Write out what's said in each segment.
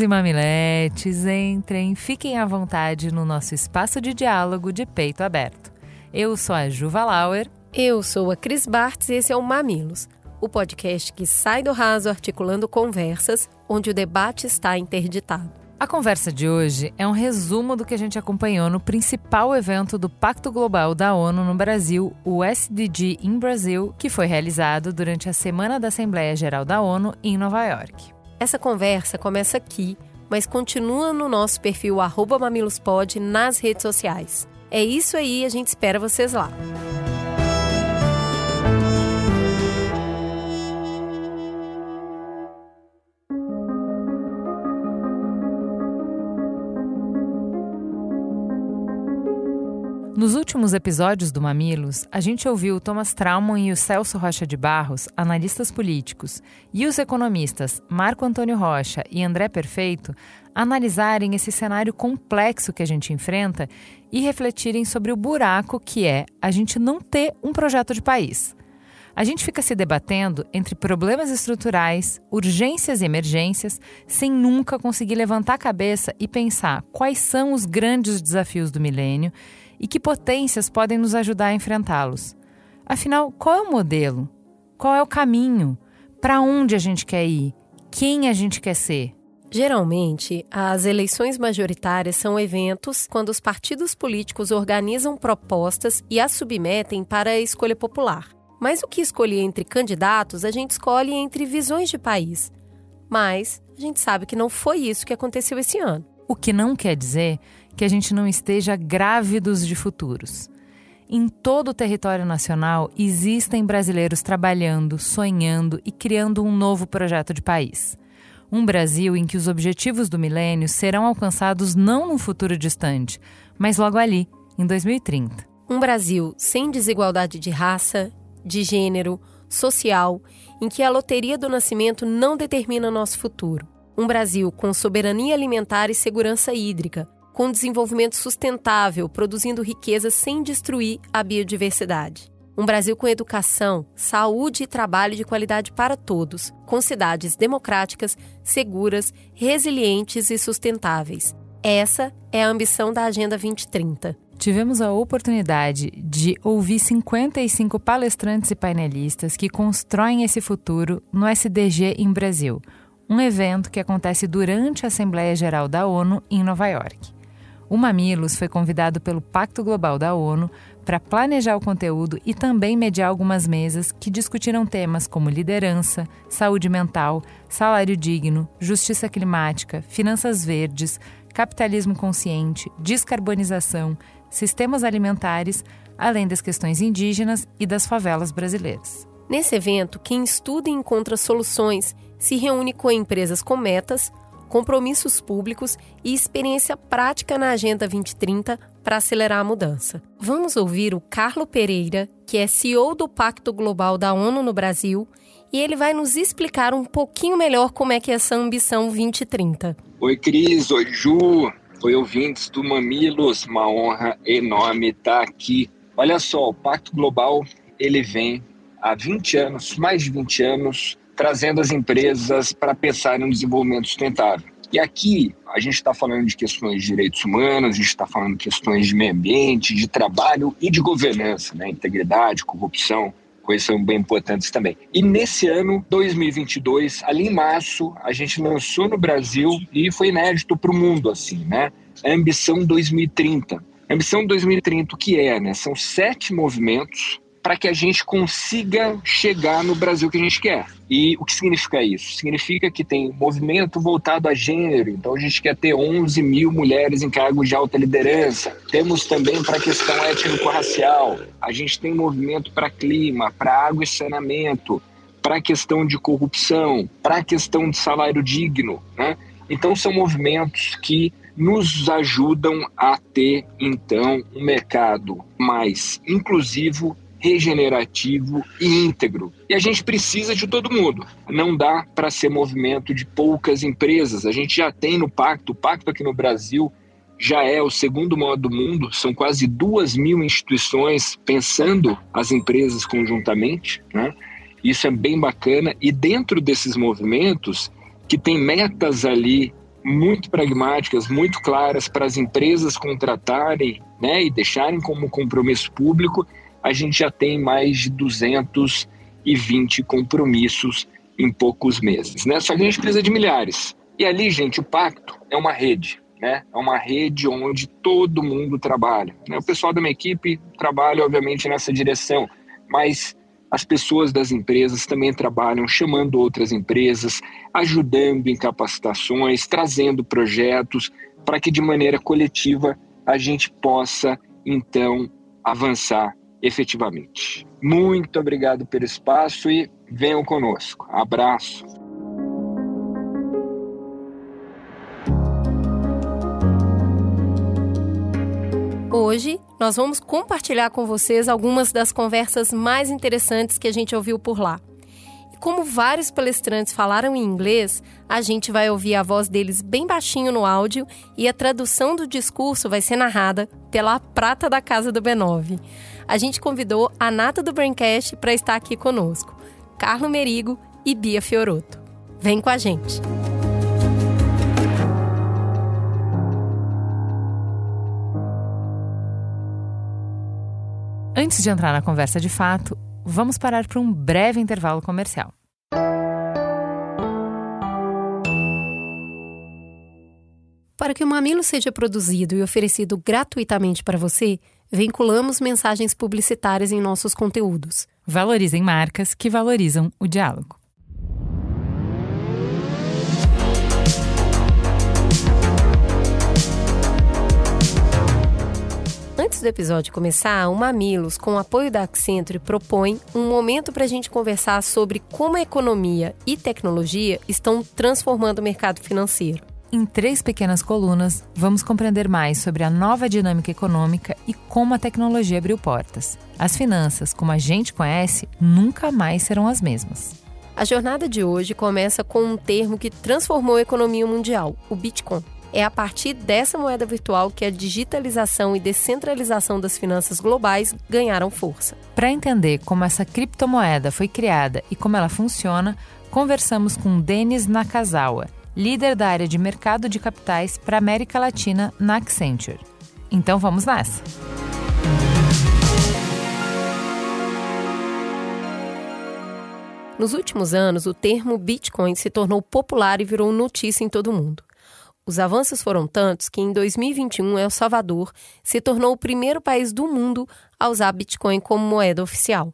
Mamileiros e mamiletes, entrem, fiquem à vontade no nosso espaço de diálogo de peito aberto. Eu sou a Juva Lauer. Eu sou a Cris Bartz e esse é o Mamilos, o podcast que sai do raso articulando conversas onde o debate está interditado. A conversa de hoje é um resumo do que a gente acompanhou no principal evento do Pacto Global da ONU no Brasil, o SDG in Brasil, que foi realizado durante a Semana da Assembleia Geral da ONU em Nova York. Essa conversa começa aqui, mas continua no nosso perfil mamilospod nas redes sociais. É isso aí, a gente espera vocês lá. Nos últimos episódios do Mamilos, a gente ouviu Thomas Trauman e o Celso Rocha de Barros, analistas políticos, e os economistas Marco Antônio Rocha e André Perfeito analisarem esse cenário complexo que a gente enfrenta e refletirem sobre o buraco que é a gente não ter um projeto de país. A gente fica se debatendo entre problemas estruturais, urgências e emergências, sem nunca conseguir levantar a cabeça e pensar quais são os grandes desafios do milênio e que potências podem nos ajudar a enfrentá-los. Afinal, qual é o modelo? Qual é o caminho? Para onde a gente quer ir? Quem a gente quer ser? Geralmente, as eleições majoritárias são eventos quando os partidos políticos organizam propostas e as submetem para a escolha popular. Mas o que escolher entre candidatos, a gente escolhe entre visões de país. Mas a gente sabe que não foi isso que aconteceu esse ano. O que não quer dizer que a gente não esteja grávidos de futuros. Em todo o território nacional existem brasileiros trabalhando, sonhando e criando um novo projeto de país. Um Brasil em que os objetivos do milênio serão alcançados não num futuro distante, mas logo ali, em 2030. Um Brasil sem desigualdade de raça, de gênero, social, em que a loteria do nascimento não determina nosso futuro um Brasil com soberania alimentar e segurança hídrica, com desenvolvimento sustentável, produzindo riqueza sem destruir a biodiversidade. Um Brasil com educação, saúde e trabalho de qualidade para todos, com cidades democráticas, seguras, resilientes e sustentáveis. Essa é a ambição da Agenda 2030. Tivemos a oportunidade de ouvir 55 palestrantes e painelistas que constroem esse futuro no SDG em Brasil, um evento que acontece durante a Assembleia Geral da ONU em Nova York. O Mamilos foi convidado pelo Pacto Global da ONU para planejar o conteúdo e também mediar algumas mesas que discutiram temas como liderança, saúde mental, salário digno, justiça climática, finanças verdes, capitalismo consciente, descarbonização, sistemas alimentares, além das questões indígenas e das favelas brasileiras. Nesse evento, quem estuda e encontra soluções se reúne com empresas com metas, compromissos públicos e experiência prática na Agenda 2030 para acelerar a mudança. Vamos ouvir o Carlo Pereira, que é CEO do Pacto Global da ONU no Brasil, e ele vai nos explicar um pouquinho melhor como é que é essa ambição 2030. Oi, Cris. Oi, Ju. Oi, ouvintes do Mamilos. Uma honra enorme estar aqui. Olha só, o Pacto Global ele vem há 20 anos, mais de 20 anos, trazendo as empresas para pensar no desenvolvimento sustentável. E aqui a gente está falando de questões de direitos humanos, a gente está falando de questões de meio ambiente, de trabalho e de governança, né? integridade, corrupção, coisas são bem importantes também. E nesse ano, 2022, ali em março, a gente lançou no Brasil e foi inédito para o mundo, assim, né? A Ambição 2030. A Ambição 2030, o que é, né? São sete movimentos para que a gente consiga chegar no Brasil que a gente quer. E o que significa isso? Significa que tem movimento voltado a gênero, então a gente quer ter 11 mil mulheres em cargos de alta liderança. Temos também para a questão étnico-racial, a gente tem movimento para clima, para água e saneamento, para a questão de corrupção, para a questão de salário digno, né? Então, são movimentos que nos ajudam a ter, então, um mercado mais inclusivo, regenerativo e íntegro. E a gente precisa de todo mundo. Não dá para ser movimento de poucas empresas. A gente já tem no Pacto, o Pacto aqui no Brasil já é o segundo maior do mundo, são quase duas mil instituições pensando as empresas conjuntamente. Né? Isso é bem bacana. E dentro desses movimentos, que tem metas ali muito pragmáticas, muito claras para as empresas contratarem né, e deixarem como compromisso público, a gente já tem mais de 220 compromissos em poucos meses. Né? Só que a gente precisa de milhares. E ali, gente, o pacto é uma rede. Né? É uma rede onde todo mundo trabalha. Né? O pessoal da minha equipe trabalha, obviamente, nessa direção, mas as pessoas das empresas também trabalham chamando outras empresas, ajudando em capacitações, trazendo projetos para que de maneira coletiva a gente possa então avançar efetivamente. Muito obrigado pelo espaço e venham conosco. Abraço. Hoje nós vamos compartilhar com vocês algumas das conversas mais interessantes que a gente ouviu por lá. E como vários palestrantes falaram em inglês, a gente vai ouvir a voz deles bem baixinho no áudio e a tradução do discurso vai ser narrada pela prata da casa do B9. A gente convidou a nata do Braincast para estar aqui conosco, Carlo Merigo e Bia Fioroto. Vem com a gente! Antes de entrar na conversa de fato, vamos parar para um breve intervalo comercial. Para que o Mamilo seja produzido e oferecido gratuitamente para você, vinculamos mensagens publicitárias em nossos conteúdos. Valorizem marcas que valorizam o diálogo. Antes do episódio começar, o Mamilos, com o apoio da Accenture, propõe um momento para a gente conversar sobre como a economia e tecnologia estão transformando o mercado financeiro. Em três pequenas colunas, vamos compreender mais sobre a nova dinâmica econômica e como a tecnologia abriu portas. As finanças, como a gente conhece, nunca mais serão as mesmas. A jornada de hoje começa com um termo que transformou a economia mundial, o Bitcoin. É a partir dessa moeda virtual que a digitalização e descentralização das finanças globais ganharam força. Para entender como essa criptomoeda foi criada e como ela funciona, conversamos com Denis Nakazawa, líder da área de mercado de capitais para América Latina na Accenture. Então vamos nessa! Nos últimos anos, o termo Bitcoin se tornou popular e virou notícia em todo o mundo. Os avanços foram tantos que em 2021 El Salvador se tornou o primeiro país do mundo a usar Bitcoin como moeda oficial.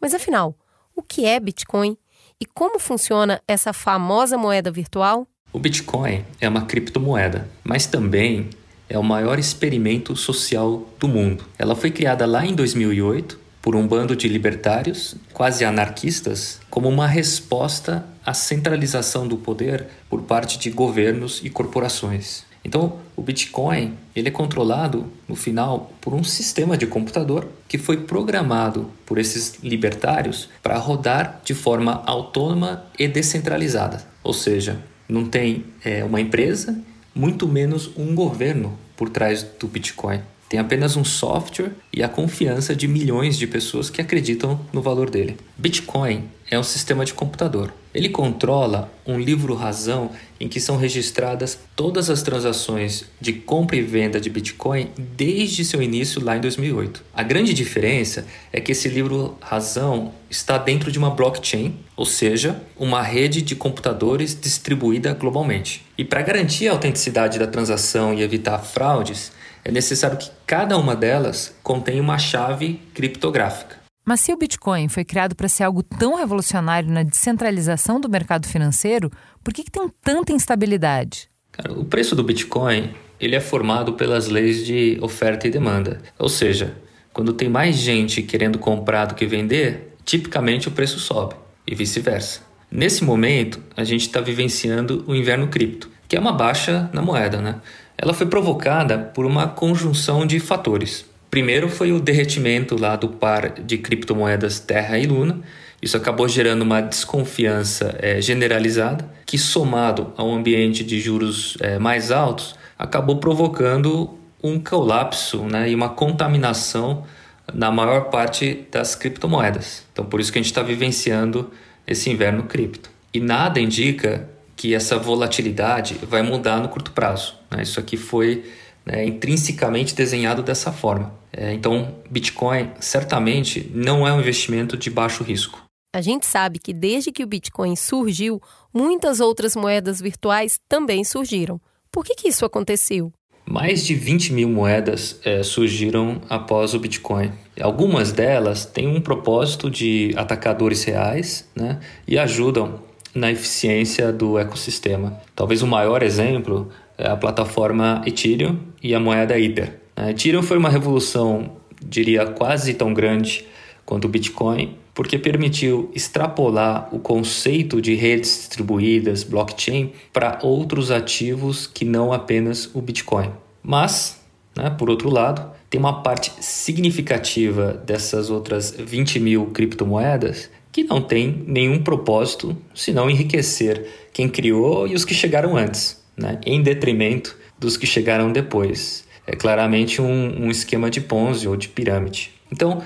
Mas afinal, o que é Bitcoin e como funciona essa famosa moeda virtual? O Bitcoin é uma criptomoeda, mas também é o maior experimento social do mundo. Ela foi criada lá em 2008 por um bando de libertários, quase anarquistas, como uma resposta à centralização do poder por parte de governos e corporações. Então, o Bitcoin ele é controlado no final por um sistema de computador que foi programado por esses libertários para rodar de forma autônoma e descentralizada. Ou seja, não tem é, uma empresa, muito menos um governo por trás do Bitcoin. Tem apenas um software e a confiança de milhões de pessoas que acreditam no valor dele. Bitcoin é um sistema de computador. Ele controla um livro-razão em que são registradas todas as transações de compra e venda de Bitcoin desde seu início lá em 2008. A grande diferença é que esse livro-razão está dentro de uma blockchain, ou seja, uma rede de computadores distribuída globalmente. E para garantir a autenticidade da transação e evitar fraudes, é necessário que cada uma delas contenha uma chave criptográfica. Mas se o Bitcoin foi criado para ser algo tão revolucionário na descentralização do mercado financeiro, por que, que tem tanta instabilidade? Cara, o preço do Bitcoin ele é formado pelas leis de oferta e demanda. Ou seja, quando tem mais gente querendo comprar do que vender, tipicamente o preço sobe e vice-versa. Nesse momento, a gente está vivenciando o inverno cripto. que é uma baixa na moeda. Né? Ela foi provocada por uma conjunção de fatores. Primeiro foi o derretimento lá do par de criptomoedas Terra e Luna. Isso acabou gerando uma desconfiança é, generalizada, que somado a um ambiente de juros é, mais altos, acabou provocando um colapso né, e uma contaminação na maior parte das criptomoedas. Então, por isso que a gente está vivenciando esse inverno cripto. E nada indica que essa volatilidade vai mudar no curto prazo. Né? Isso aqui foi né, intrinsecamente desenhado dessa forma. É, então, Bitcoin certamente não é um investimento de baixo risco. A gente sabe que desde que o Bitcoin surgiu, muitas outras moedas virtuais também surgiram. Por que, que isso aconteceu? Mais de 20 mil moedas é, surgiram após o Bitcoin. Algumas delas têm um propósito de atacadores reais né, e ajudam na eficiência do ecossistema. Talvez o maior exemplo é a plataforma Ethereum e a moeda Ether. A Ethereum foi uma revolução, diria, quase tão grande quanto o Bitcoin, porque permitiu extrapolar o conceito de redes distribuídas, blockchain, para outros ativos que não apenas o Bitcoin. Mas, né, por outro lado, tem uma parte significativa dessas outras 20 mil criptomoedas que não tem nenhum propósito senão enriquecer quem criou e os que chegaram antes, né, em detrimento dos que chegaram depois. É claramente um, um esquema de Ponzi ou de pirâmide. Então,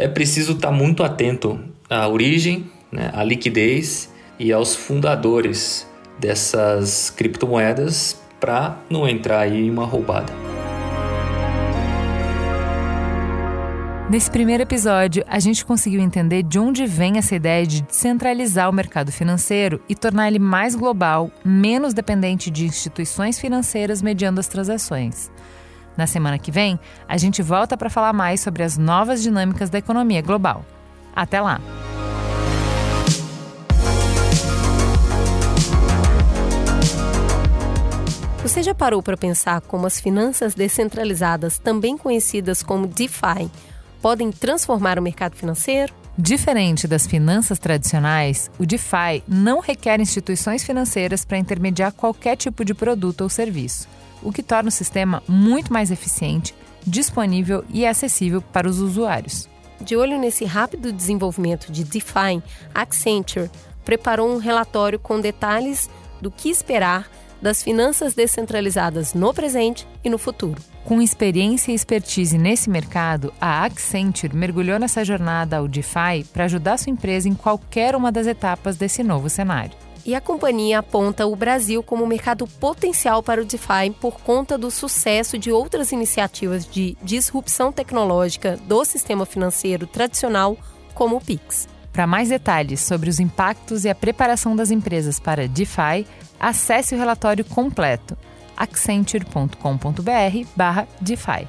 é preciso estar muito atento à origem, né, à liquidez e aos fundadores dessas criptomoedas para não entrar aí em uma roubada. Nesse primeiro episódio, a gente conseguiu entender de onde vem essa ideia de descentralizar o mercado financeiro e tornar ele mais global, menos dependente de instituições financeiras mediando as transações. Na semana que vem, a gente volta para falar mais sobre as novas dinâmicas da economia global. Até lá! Você já parou para pensar como as finanças descentralizadas, também conhecidas como DeFi, podem transformar o mercado financeiro? Diferente das finanças tradicionais, o DeFi não requer instituições financeiras para intermediar qualquer tipo de produto ou serviço o que torna o sistema muito mais eficiente, disponível e acessível para os usuários. De olho nesse rápido desenvolvimento de DeFi, Accenture preparou um relatório com detalhes do que esperar das finanças descentralizadas no presente e no futuro. Com experiência e expertise nesse mercado, a Accenture mergulhou nessa jornada ao DeFi para ajudar sua empresa em qualquer uma das etapas desse novo cenário e a companhia aponta o Brasil como mercado potencial para o DeFi por conta do sucesso de outras iniciativas de disrupção tecnológica do sistema financeiro tradicional, como o Pix. Para mais detalhes sobre os impactos e a preparação das empresas para DeFi, acesse o relatório completo accenture.com.br/defi.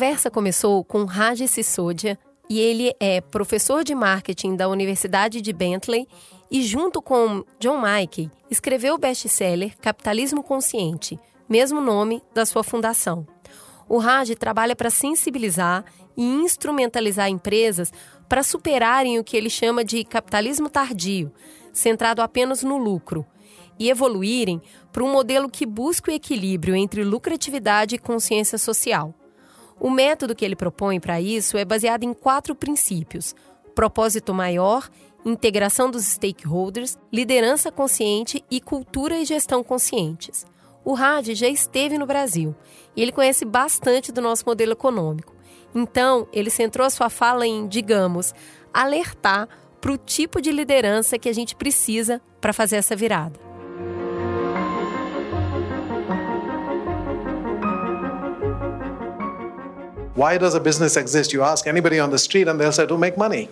conversa começou com Raj Sisodia e ele é professor de marketing da Universidade de Bentley e junto com John Mackey escreveu o best-seller Capitalismo Consciente, mesmo nome da sua fundação. O Raj trabalha para sensibilizar e instrumentalizar empresas para superarem o que ele chama de capitalismo tardio, centrado apenas no lucro, e evoluírem para um modelo que busca o equilíbrio entre lucratividade e consciência social. O método que ele propõe para isso é baseado em quatro princípios: propósito maior, integração dos stakeholders, liderança consciente e cultura e gestão conscientes. O Rad já esteve no Brasil e ele conhece bastante do nosso modelo econômico. Então, ele centrou a sua fala em, digamos, alertar para o tipo de liderança que a gente precisa para fazer essa virada. Why does a business exist? You ask anybody on the street and they'll say to make money.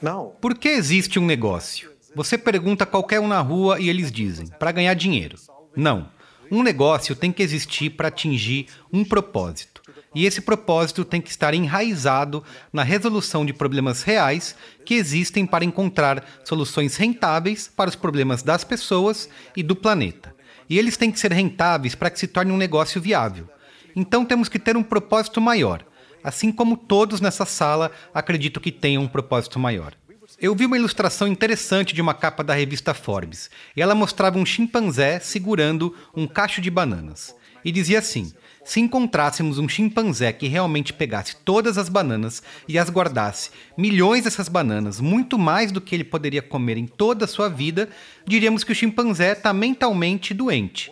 No. Por que existe um negócio? Você pergunta a qualquer um na rua e eles dizem: para ganhar dinheiro. Não. Um negócio tem que existir para atingir um propósito. E esse propósito tem que estar enraizado na resolução de problemas reais que existem para encontrar soluções rentáveis para os problemas das pessoas e do planeta. E eles têm que ser rentáveis para que se torne um negócio viável. Então temos que ter um propósito maior, assim como todos nessa sala acredito que tenham um propósito maior. Eu vi uma ilustração interessante de uma capa da revista Forbes, e ela mostrava um chimpanzé segurando um cacho de bananas. E dizia assim: se encontrássemos um chimpanzé que realmente pegasse todas as bananas e as guardasse, milhões dessas bananas, muito mais do que ele poderia comer em toda a sua vida, diríamos que o chimpanzé está mentalmente doente.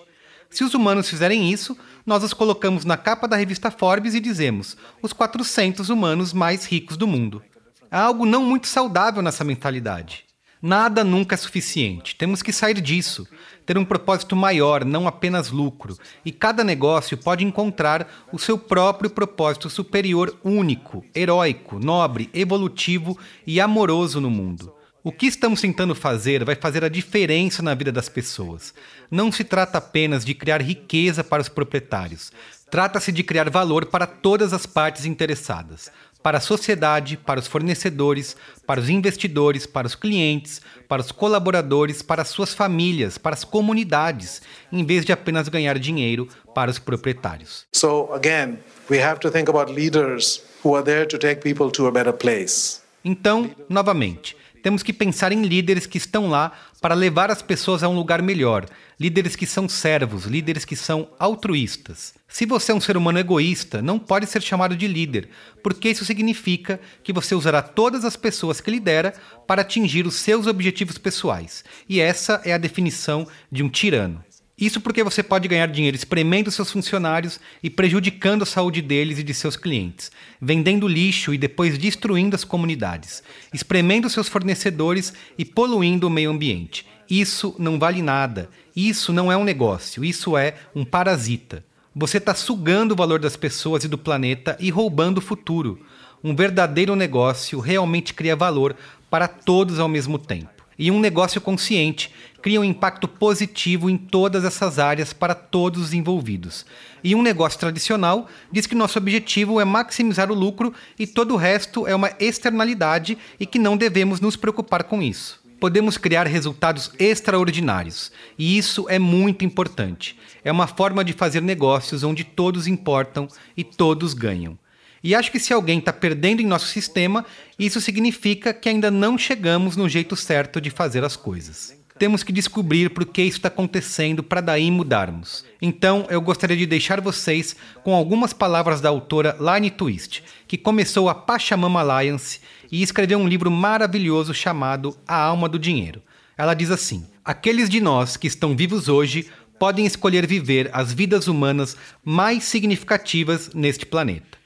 Se os humanos fizerem isso, nós os colocamos na capa da revista Forbes e dizemos: os 400 humanos mais ricos do mundo. Há algo não muito saudável nessa mentalidade. Nada nunca é suficiente. Temos que sair disso, ter um propósito maior, não apenas lucro. E cada negócio pode encontrar o seu próprio propósito superior único, heróico, nobre, evolutivo e amoroso no mundo. O que estamos tentando fazer vai fazer a diferença na vida das pessoas. Não se trata apenas de criar riqueza para os proprietários. Trata-se de criar valor para todas as partes interessadas para a sociedade, para os fornecedores, para os investidores, para os clientes, para os colaboradores, para as suas famílias, para as comunidades, em vez de apenas ganhar dinheiro para os proprietários. So again, we have to think about leaders who are there to take people to a better place. Então, novamente, temos que pensar em líderes que estão lá para levar as pessoas a um lugar melhor, líderes que são servos, líderes que são altruístas. Se você é um ser humano egoísta, não pode ser chamado de líder, porque isso significa que você usará todas as pessoas que lidera para atingir os seus objetivos pessoais. E essa é a definição de um tirano. Isso porque você pode ganhar dinheiro espremendo seus funcionários e prejudicando a saúde deles e de seus clientes, vendendo lixo e depois destruindo as comunidades, espremendo seus fornecedores e poluindo o meio ambiente. Isso não vale nada. Isso não é um negócio. Isso é um parasita. Você está sugando o valor das pessoas e do planeta e roubando o futuro. Um verdadeiro negócio realmente cria valor para todos ao mesmo tempo. E um negócio consciente cria um impacto positivo em todas essas áreas para todos os envolvidos. E um negócio tradicional diz que nosso objetivo é maximizar o lucro e todo o resto é uma externalidade e que não devemos nos preocupar com isso. Podemos criar resultados extraordinários, e isso é muito importante. É uma forma de fazer negócios onde todos importam e todos ganham. E acho que se alguém está perdendo em nosso sistema, isso significa que ainda não chegamos no jeito certo de fazer as coisas. Temos que descobrir por que isso está acontecendo para daí mudarmos. Então, eu gostaria de deixar vocês com algumas palavras da autora Line Twist, que começou a Pachamama Alliance e escreveu um livro maravilhoso chamado A Alma do Dinheiro. Ela diz assim: Aqueles de nós que estão vivos hoje podem escolher viver as vidas humanas mais significativas neste planeta.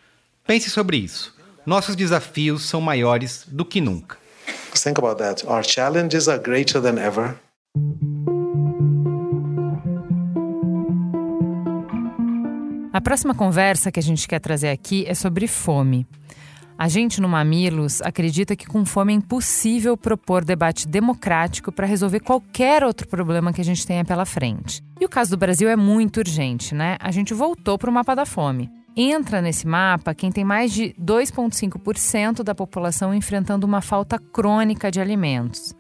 Pense sobre isso. Nossos desafios são maiores do que nunca. Think about that. Our challenges are greater than ever. A próxima conversa que a gente quer trazer aqui é sobre fome. A gente no Mamilos acredita que com fome é impossível propor debate democrático para resolver qualquer outro problema que a gente tenha pela frente. E o caso do Brasil é muito urgente, né? A gente voltou para o mapa da fome. Entra nesse mapa quem tem mais de 2,5% da população enfrentando uma falta crônica de alimentos.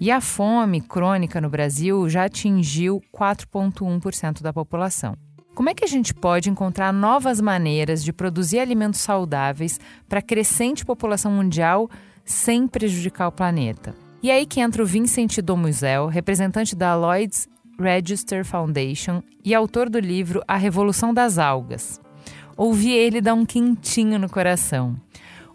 E a fome crônica no Brasil já atingiu 4,1% da população. Como é que a gente pode encontrar novas maneiras de produzir alimentos saudáveis para a crescente população mundial sem prejudicar o planeta? E aí que entra o Vincent Domuzel, representante da Lloyd's Register Foundation e autor do livro A Revolução das Algas. Ouvi ele dar um quentinho no coração.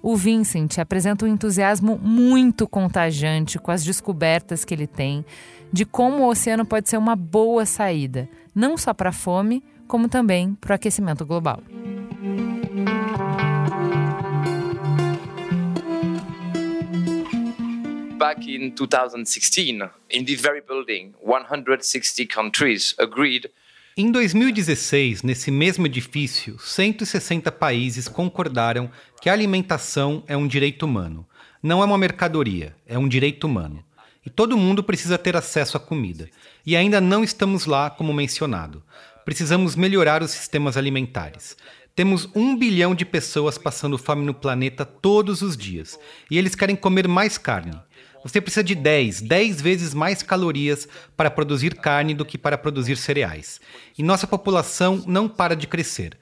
O Vincent apresenta um entusiasmo muito contagiante com as descobertas que ele tem de como o oceano pode ser uma boa saída, não só para a fome, como também para o aquecimento global. Back in 2016, in this very building, 160 countries agreed em 2016, nesse mesmo edifício, 160 países concordaram que a alimentação é um direito humano. Não é uma mercadoria, é um direito humano. E todo mundo precisa ter acesso à comida. E ainda não estamos lá, como mencionado. Precisamos melhorar os sistemas alimentares. Temos um bilhão de pessoas passando fome no planeta todos os dias e eles querem comer mais carne. Você precisa de 10, 10 vezes mais calorias para produzir carne do que para produzir cereais. E nossa população não para de crescer.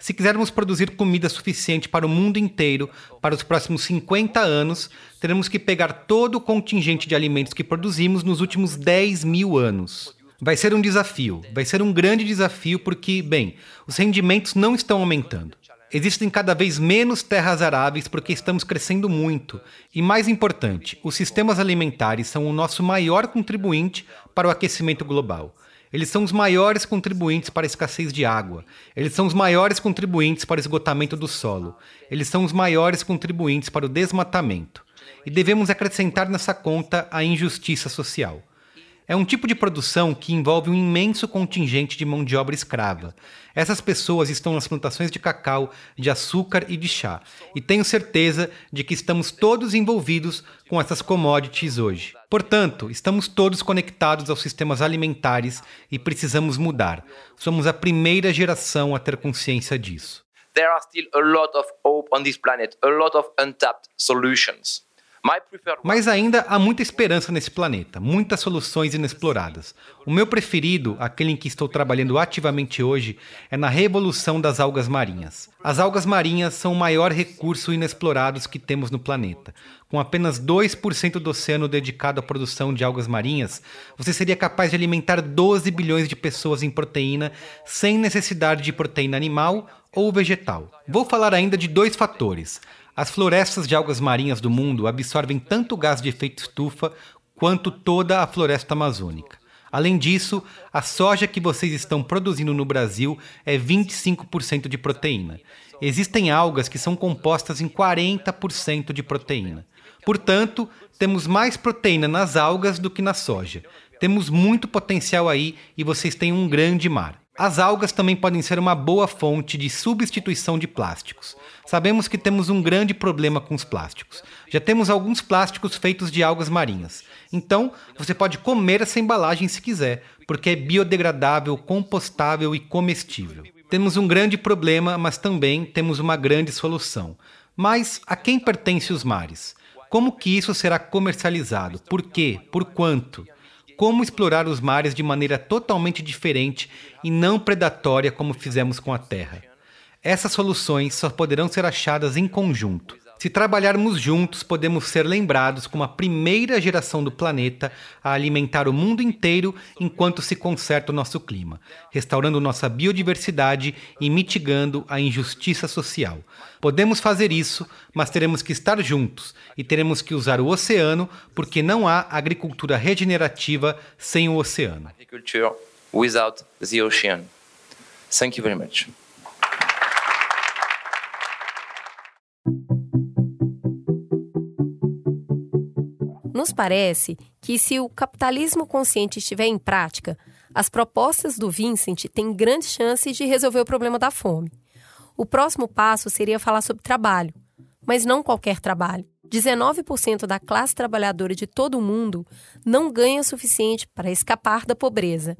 Se quisermos produzir comida suficiente para o mundo inteiro para os próximos 50 anos, teremos que pegar todo o contingente de alimentos que produzimos nos últimos 10 mil anos. Vai ser um desafio, vai ser um grande desafio porque, bem, os rendimentos não estão aumentando. Existem cada vez menos terras aráveis porque estamos crescendo muito. E mais importante, os sistemas alimentares são o nosso maior contribuinte para o aquecimento global. Eles são os maiores contribuintes para a escassez de água. Eles são os maiores contribuintes para o esgotamento do solo. Eles são os maiores contribuintes para o desmatamento. E devemos acrescentar nessa conta a injustiça social. É um tipo de produção que envolve um imenso contingente de mão de obra escrava. Essas pessoas estão nas plantações de cacau, de açúcar e de chá, e tenho certeza de que estamos todos envolvidos com essas commodities hoje. Portanto, estamos todos conectados aos sistemas alimentares e precisamos mudar. Somos a primeira geração a ter consciência disso. There are still a lot of hope on this planet, a lot of untapped solutions. Mas ainda há muita esperança nesse planeta, muitas soluções inexploradas. O meu preferido, aquele em que estou trabalhando ativamente hoje, é na revolução das algas marinhas. As algas marinhas são o maior recurso inexplorado que temos no planeta. Com apenas 2% do oceano dedicado à produção de algas marinhas, você seria capaz de alimentar 12 bilhões de pessoas em proteína sem necessidade de proteína animal ou vegetal. Vou falar ainda de dois fatores as florestas de algas marinhas do mundo absorvem tanto gás de efeito estufa quanto toda a floresta amazônica. Além disso, a soja que vocês estão produzindo no Brasil é 25% de proteína. Existem algas que são compostas em 40% de proteína. Portanto, temos mais proteína nas algas do que na soja. Temos muito potencial aí e vocês têm um grande mar. As algas também podem ser uma boa fonte de substituição de plásticos. Sabemos que temos um grande problema com os plásticos. Já temos alguns plásticos feitos de algas marinhas. Então, você pode comer essa embalagem se quiser, porque é biodegradável, compostável e comestível. Temos um grande problema, mas também temos uma grande solução. Mas a quem pertence os mares? Como que isso será comercializado? Por quê? Por quanto? como explorar os mares de maneira totalmente diferente e não predatória como fizemos com a Terra. Essas soluções só poderão ser achadas em conjunto. Se trabalharmos juntos, podemos ser lembrados como a primeira geração do planeta a alimentar o mundo inteiro enquanto se conserta o nosso clima, restaurando nossa biodiversidade e mitigando a injustiça social. Podemos fazer isso, mas teremos que estar juntos e teremos que usar o oceano, porque não há agricultura regenerativa sem o oceano. Agriculture without the ocean. Thank you very much. Nos parece que, se o capitalismo consciente estiver em prática, as propostas do Vincent têm grandes chances de resolver o problema da fome. O próximo passo seria falar sobre trabalho, mas não qualquer trabalho. 19% da classe trabalhadora de todo o mundo não ganha o suficiente para escapar da pobreza.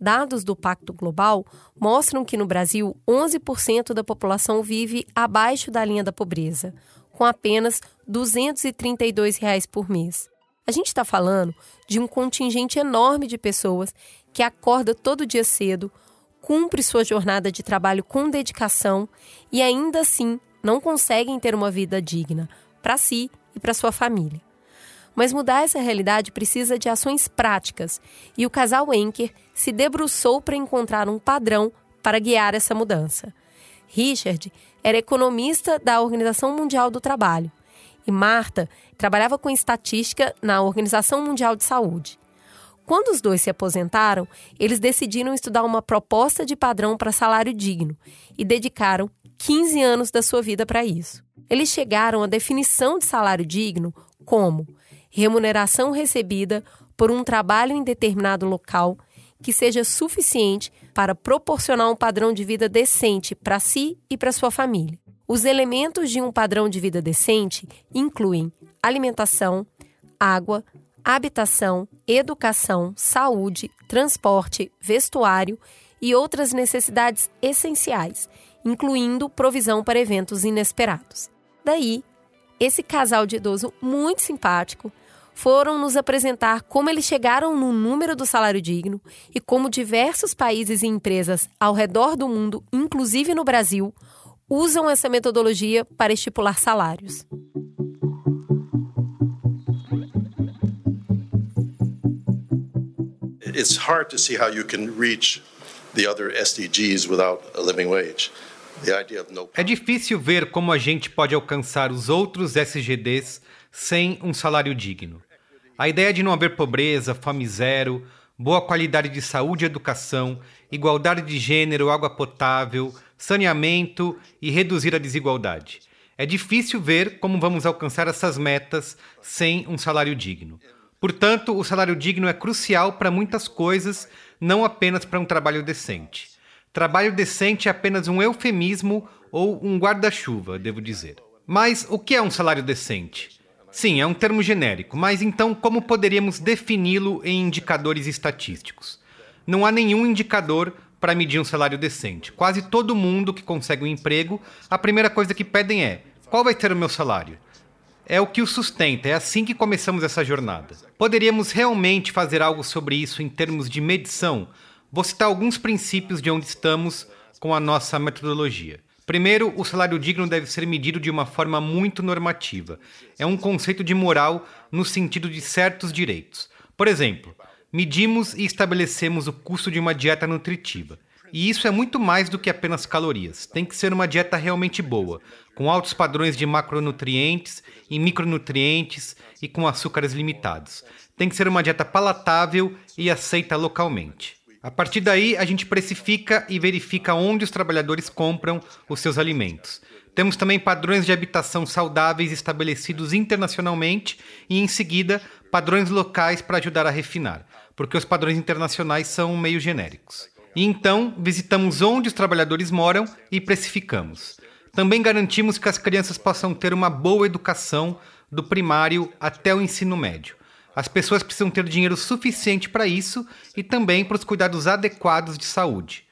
Dados do Pacto Global mostram que no Brasil 11% da população vive abaixo da linha da pobreza, com apenas 232 reais por mês. A gente está falando de um contingente enorme de pessoas que acorda todo dia cedo, cumpre sua jornada de trabalho com dedicação e ainda assim não conseguem ter uma vida digna para si e para sua família. Mas mudar essa realidade precisa de ações práticas e o casal Enker se debruçou para encontrar um padrão para guiar essa mudança. Richard era economista da Organização Mundial do Trabalho e Marta trabalhava com estatística na Organização Mundial de Saúde. Quando os dois se aposentaram, eles decidiram estudar uma proposta de padrão para salário digno e dedicaram 15 anos da sua vida para isso. Eles chegaram à definição de salário digno como remuneração recebida por um trabalho em determinado local que seja suficiente para proporcionar um padrão de vida decente para si e para sua família. Os elementos de um padrão de vida decente incluem alimentação, água, habitação, educação, saúde, transporte, vestuário e outras necessidades essenciais, incluindo provisão para eventos inesperados. Daí, esse casal de idoso muito simpático foram nos apresentar como eles chegaram no número do salário digno e como diversos países e empresas ao redor do mundo, inclusive no Brasil, usam essa metodologia para estipular salários. It's hard to see how you can reach the other SDGs without a living wage. É difícil ver como a gente pode alcançar os outros SGDs sem um salário digno. A ideia de não haver pobreza, fome zero, boa qualidade de saúde e educação, igualdade de gênero, água potável, saneamento e reduzir a desigualdade. É difícil ver como vamos alcançar essas metas sem um salário digno. Portanto, o salário digno é crucial para muitas coisas, não apenas para um trabalho decente. Trabalho decente é apenas um eufemismo ou um guarda-chuva, devo dizer. Mas o que é um salário decente? Sim, é um termo genérico, mas então como poderíamos defini-lo em indicadores estatísticos? Não há nenhum indicador para medir um salário decente. Quase todo mundo que consegue um emprego, a primeira coisa que pedem é: qual vai ser o meu salário? É o que o sustenta, é assim que começamos essa jornada. Poderíamos realmente fazer algo sobre isso em termos de medição? Vou citar alguns princípios de onde estamos com a nossa metodologia. Primeiro, o salário digno deve ser medido de uma forma muito normativa. É um conceito de moral no sentido de certos direitos. Por exemplo, medimos e estabelecemos o custo de uma dieta nutritiva. E isso é muito mais do que apenas calorias. Tem que ser uma dieta realmente boa, com altos padrões de macronutrientes e micronutrientes e com açúcares limitados. Tem que ser uma dieta palatável e aceita localmente. A partir daí, a gente precifica e verifica onde os trabalhadores compram os seus alimentos. Temos também padrões de habitação saudáveis estabelecidos internacionalmente e, em seguida, padrões locais para ajudar a refinar, porque os padrões internacionais são meio genéricos. E então, visitamos onde os trabalhadores moram e precificamos. Também garantimos que as crianças possam ter uma boa educação do primário até o ensino médio as pessoas precisam ter dinheiro suficiente para isso e também para os cuidados adequados de saúde.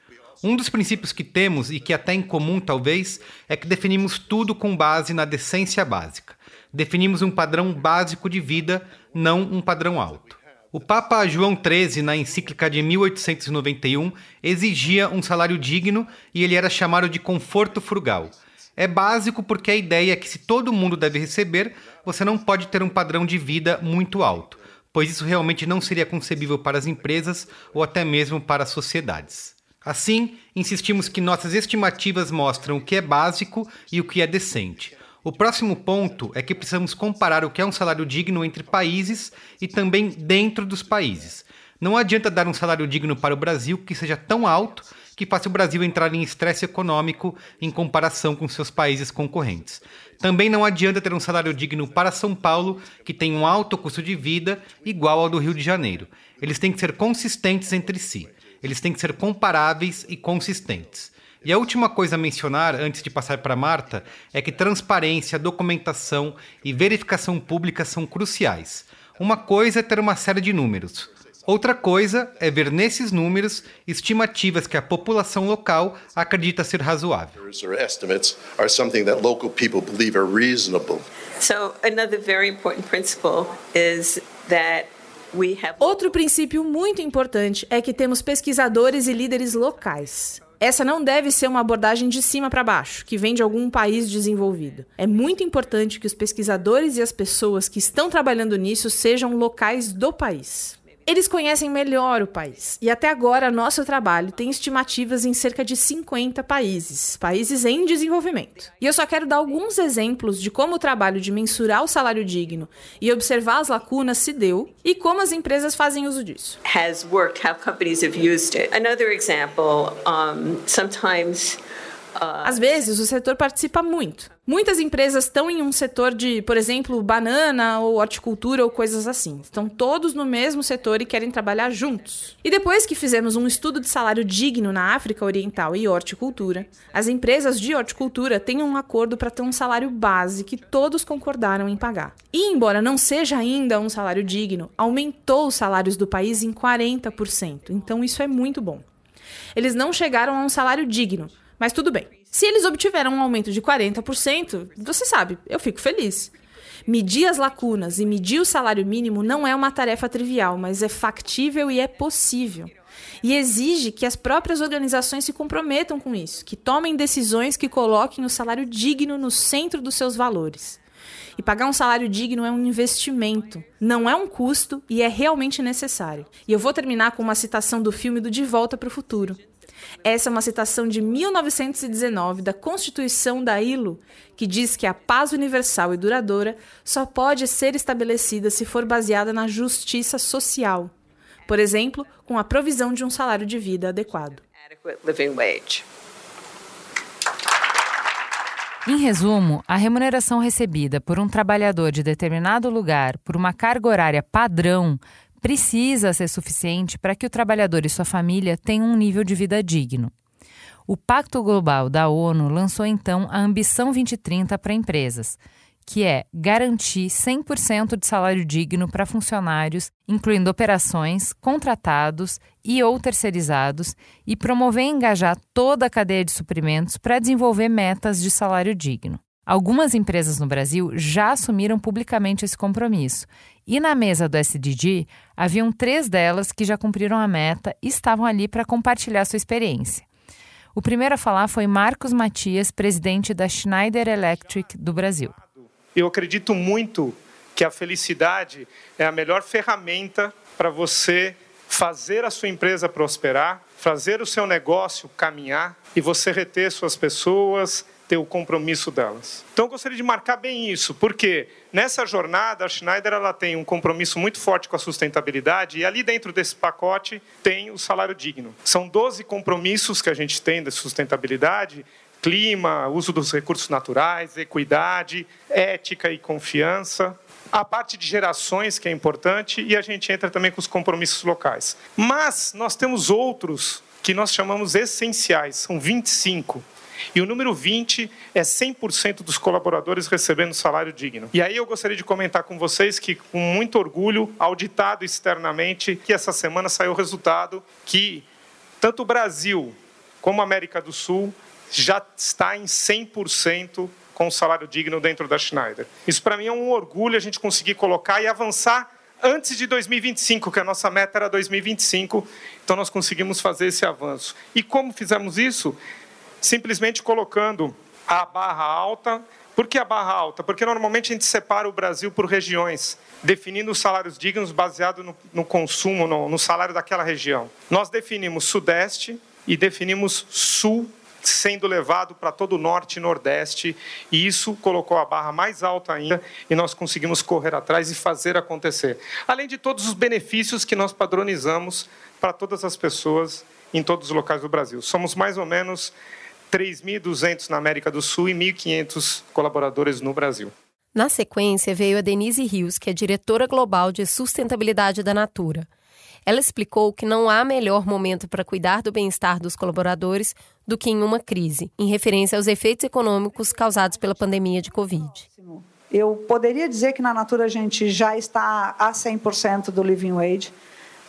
Um dos princípios que temos, e que é até em comum talvez, é que definimos tudo com base na decência básica. Definimos um padrão básico de vida, não um padrão alto. O Papa João XIII, na encíclica de 1891, exigia um salário digno e ele era chamado de conforto frugal. É básico porque a ideia é que se todo mundo deve receber, você não pode ter um padrão de vida muito alto, pois isso realmente não seria concebível para as empresas ou até mesmo para as sociedades. Assim, insistimos que nossas estimativas mostram o que é básico e o que é decente. O próximo ponto é que precisamos comparar o que é um salário digno entre países e também dentro dos países. Não adianta dar um salário digno para o Brasil que seja tão alto que faça o Brasil entrar em estresse econômico em comparação com seus países concorrentes. Também não adianta ter um salário digno para São Paulo, que tem um alto custo de vida igual ao do Rio de Janeiro. Eles têm que ser consistentes entre si. Eles têm que ser comparáveis e consistentes. E a última coisa a mencionar, antes de passar para Marta, é que transparência, documentação e verificação pública são cruciais. Uma coisa é ter uma série de números. Outra coisa é ver nesses números estimativas que a população local acredita ser razoável. Outro princípio muito importante é que temos pesquisadores e líderes locais. Essa não deve ser uma abordagem de cima para baixo, que vem de algum país desenvolvido. É muito importante que os pesquisadores e as pessoas que estão trabalhando nisso sejam locais do país. Eles conhecem melhor o país. E até agora, nosso trabalho tem estimativas em cerca de 50 países, países em desenvolvimento. E eu só quero dar alguns exemplos de como o trabalho de mensurar o salário digno e observar as lacunas se deu e como as empresas fazem uso disso. Has worked, how companies have used it. Another example, um, sometimes às vezes, o setor participa muito. Muitas empresas estão em um setor de, por exemplo, banana ou horticultura ou coisas assim. Estão todos no mesmo setor e querem trabalhar juntos. E depois que fizemos um estudo de salário digno na África Oriental e horticultura, as empresas de horticultura têm um acordo para ter um salário base que todos concordaram em pagar. E embora não seja ainda um salário digno, aumentou os salários do país em 40%. Então isso é muito bom. Eles não chegaram a um salário digno, mas tudo bem. Se eles obtiveram um aumento de 40%, você sabe, eu fico feliz. Medir as lacunas e medir o salário mínimo não é uma tarefa trivial, mas é factível e é possível. E exige que as próprias organizações se comprometam com isso, que tomem decisões que coloquem o salário digno no centro dos seus valores. E pagar um salário digno é um investimento, não é um custo e é realmente necessário. E eu vou terminar com uma citação do filme do De Volta para o Futuro. Essa é uma citação de 1919 da Constituição da ILO, que diz que a paz universal e duradoura só pode ser estabelecida se for baseada na justiça social. Por exemplo, com a provisão de um salário de vida adequado. Em resumo, a remuneração recebida por um trabalhador de determinado lugar por uma carga horária padrão precisa ser suficiente para que o trabalhador e sua família tenham um nível de vida digno. O Pacto Global da ONU lançou então a Ambição 2030 para empresas, que é garantir 100% de salário digno para funcionários, incluindo operações, contratados e ou terceirizados, e promover e engajar toda a cadeia de suprimentos para desenvolver metas de salário digno. Algumas empresas no Brasil já assumiram publicamente esse compromisso, e na mesa do SDG haviam três delas que já cumpriram a meta e estavam ali para compartilhar sua experiência. O primeiro a falar foi Marcos Matias, presidente da Schneider Electric do Brasil. Eu acredito muito que a felicidade é a melhor ferramenta para você fazer a sua empresa prosperar, fazer o seu negócio caminhar e você reter suas pessoas, ter o compromisso delas. Então eu gostaria de marcar bem isso, porque nessa jornada a Schneider ela tem um compromisso muito forte com a sustentabilidade e ali dentro desse pacote tem o salário digno. São 12 compromissos que a gente tem de sustentabilidade, clima, uso dos recursos naturais, equidade, ética e confiança. A parte de gerações, que é importante, e a gente entra também com os compromissos locais. Mas nós temos outros que nós chamamos essenciais, são 25 e o número 20 é 100% dos colaboradores recebendo salário digno. E aí eu gostaria de comentar com vocês que, com muito orgulho, auditado externamente, que essa semana saiu o resultado que tanto o Brasil como a América do Sul já está em 100% com salário digno dentro da Schneider. Isso para mim é um orgulho a gente conseguir colocar e avançar antes de 2025, que a nossa meta era 2025, então nós conseguimos fazer esse avanço. E como fizemos isso? Simplesmente colocando a barra alta. Por que a barra alta? Porque normalmente a gente separa o Brasil por regiões, definindo os salários dignos baseado no, no consumo, no, no salário daquela região. Nós definimos Sudeste e definimos Sul sendo levado para todo o norte e nordeste, e isso colocou a barra mais alta ainda, e nós conseguimos correr atrás e fazer acontecer. Além de todos os benefícios que nós padronizamos para todas as pessoas em todos os locais do Brasil. Somos mais ou menos 3.200 na América do Sul e 1.500 colaboradores no Brasil. Na sequência, veio a Denise Rios, que é diretora global de sustentabilidade da Natura. Ela explicou que não há melhor momento para cuidar do bem-estar dos colaboradores do que em uma crise, em referência aos efeitos econômicos causados pela pandemia de Covid. Eu poderia dizer que na Natura a gente já está a 100% do living wage,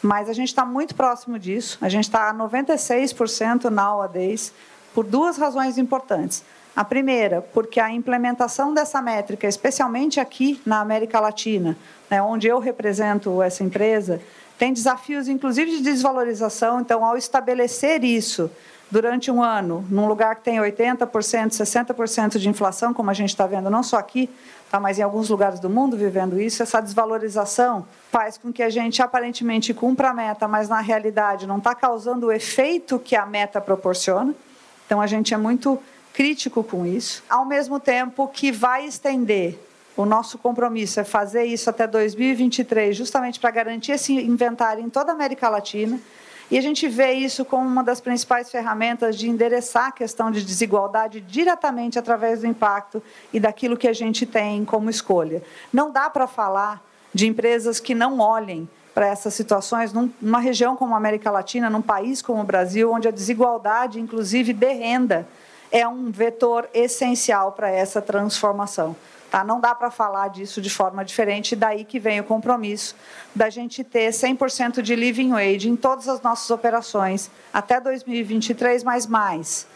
mas a gente está muito próximo disso. A gente está a 96% nowadays por duas razões importantes. A primeira, porque a implementação dessa métrica, especialmente aqui na América Latina, né, onde eu represento essa empresa, tem desafios, inclusive, de desvalorização. Então, ao estabelecer isso durante um ano, num lugar que tem 80%, 60% de inflação, como a gente está vendo, não só aqui, tá, mas em alguns lugares do mundo vivendo isso, essa desvalorização faz com que a gente aparentemente cumpra a meta, mas na realidade não está causando o efeito que a meta proporciona. Então a gente é muito crítico com isso, ao mesmo tempo que vai estender o nosso compromisso é fazer isso até 2023, justamente para garantir esse inventário em toda a América Latina. E a gente vê isso como uma das principais ferramentas de endereçar a questão de desigualdade diretamente através do impacto e daquilo que a gente tem como escolha. Não dá para falar de empresas que não olhem para essas situações numa região como a América Latina, num país como o Brasil, onde a desigualdade, inclusive de renda, é um vetor essencial para essa transformação. Tá? Não dá para falar disso de forma diferente, daí que vem o compromisso da gente ter 100% de living wage em todas as nossas operações até 2023, mais mais.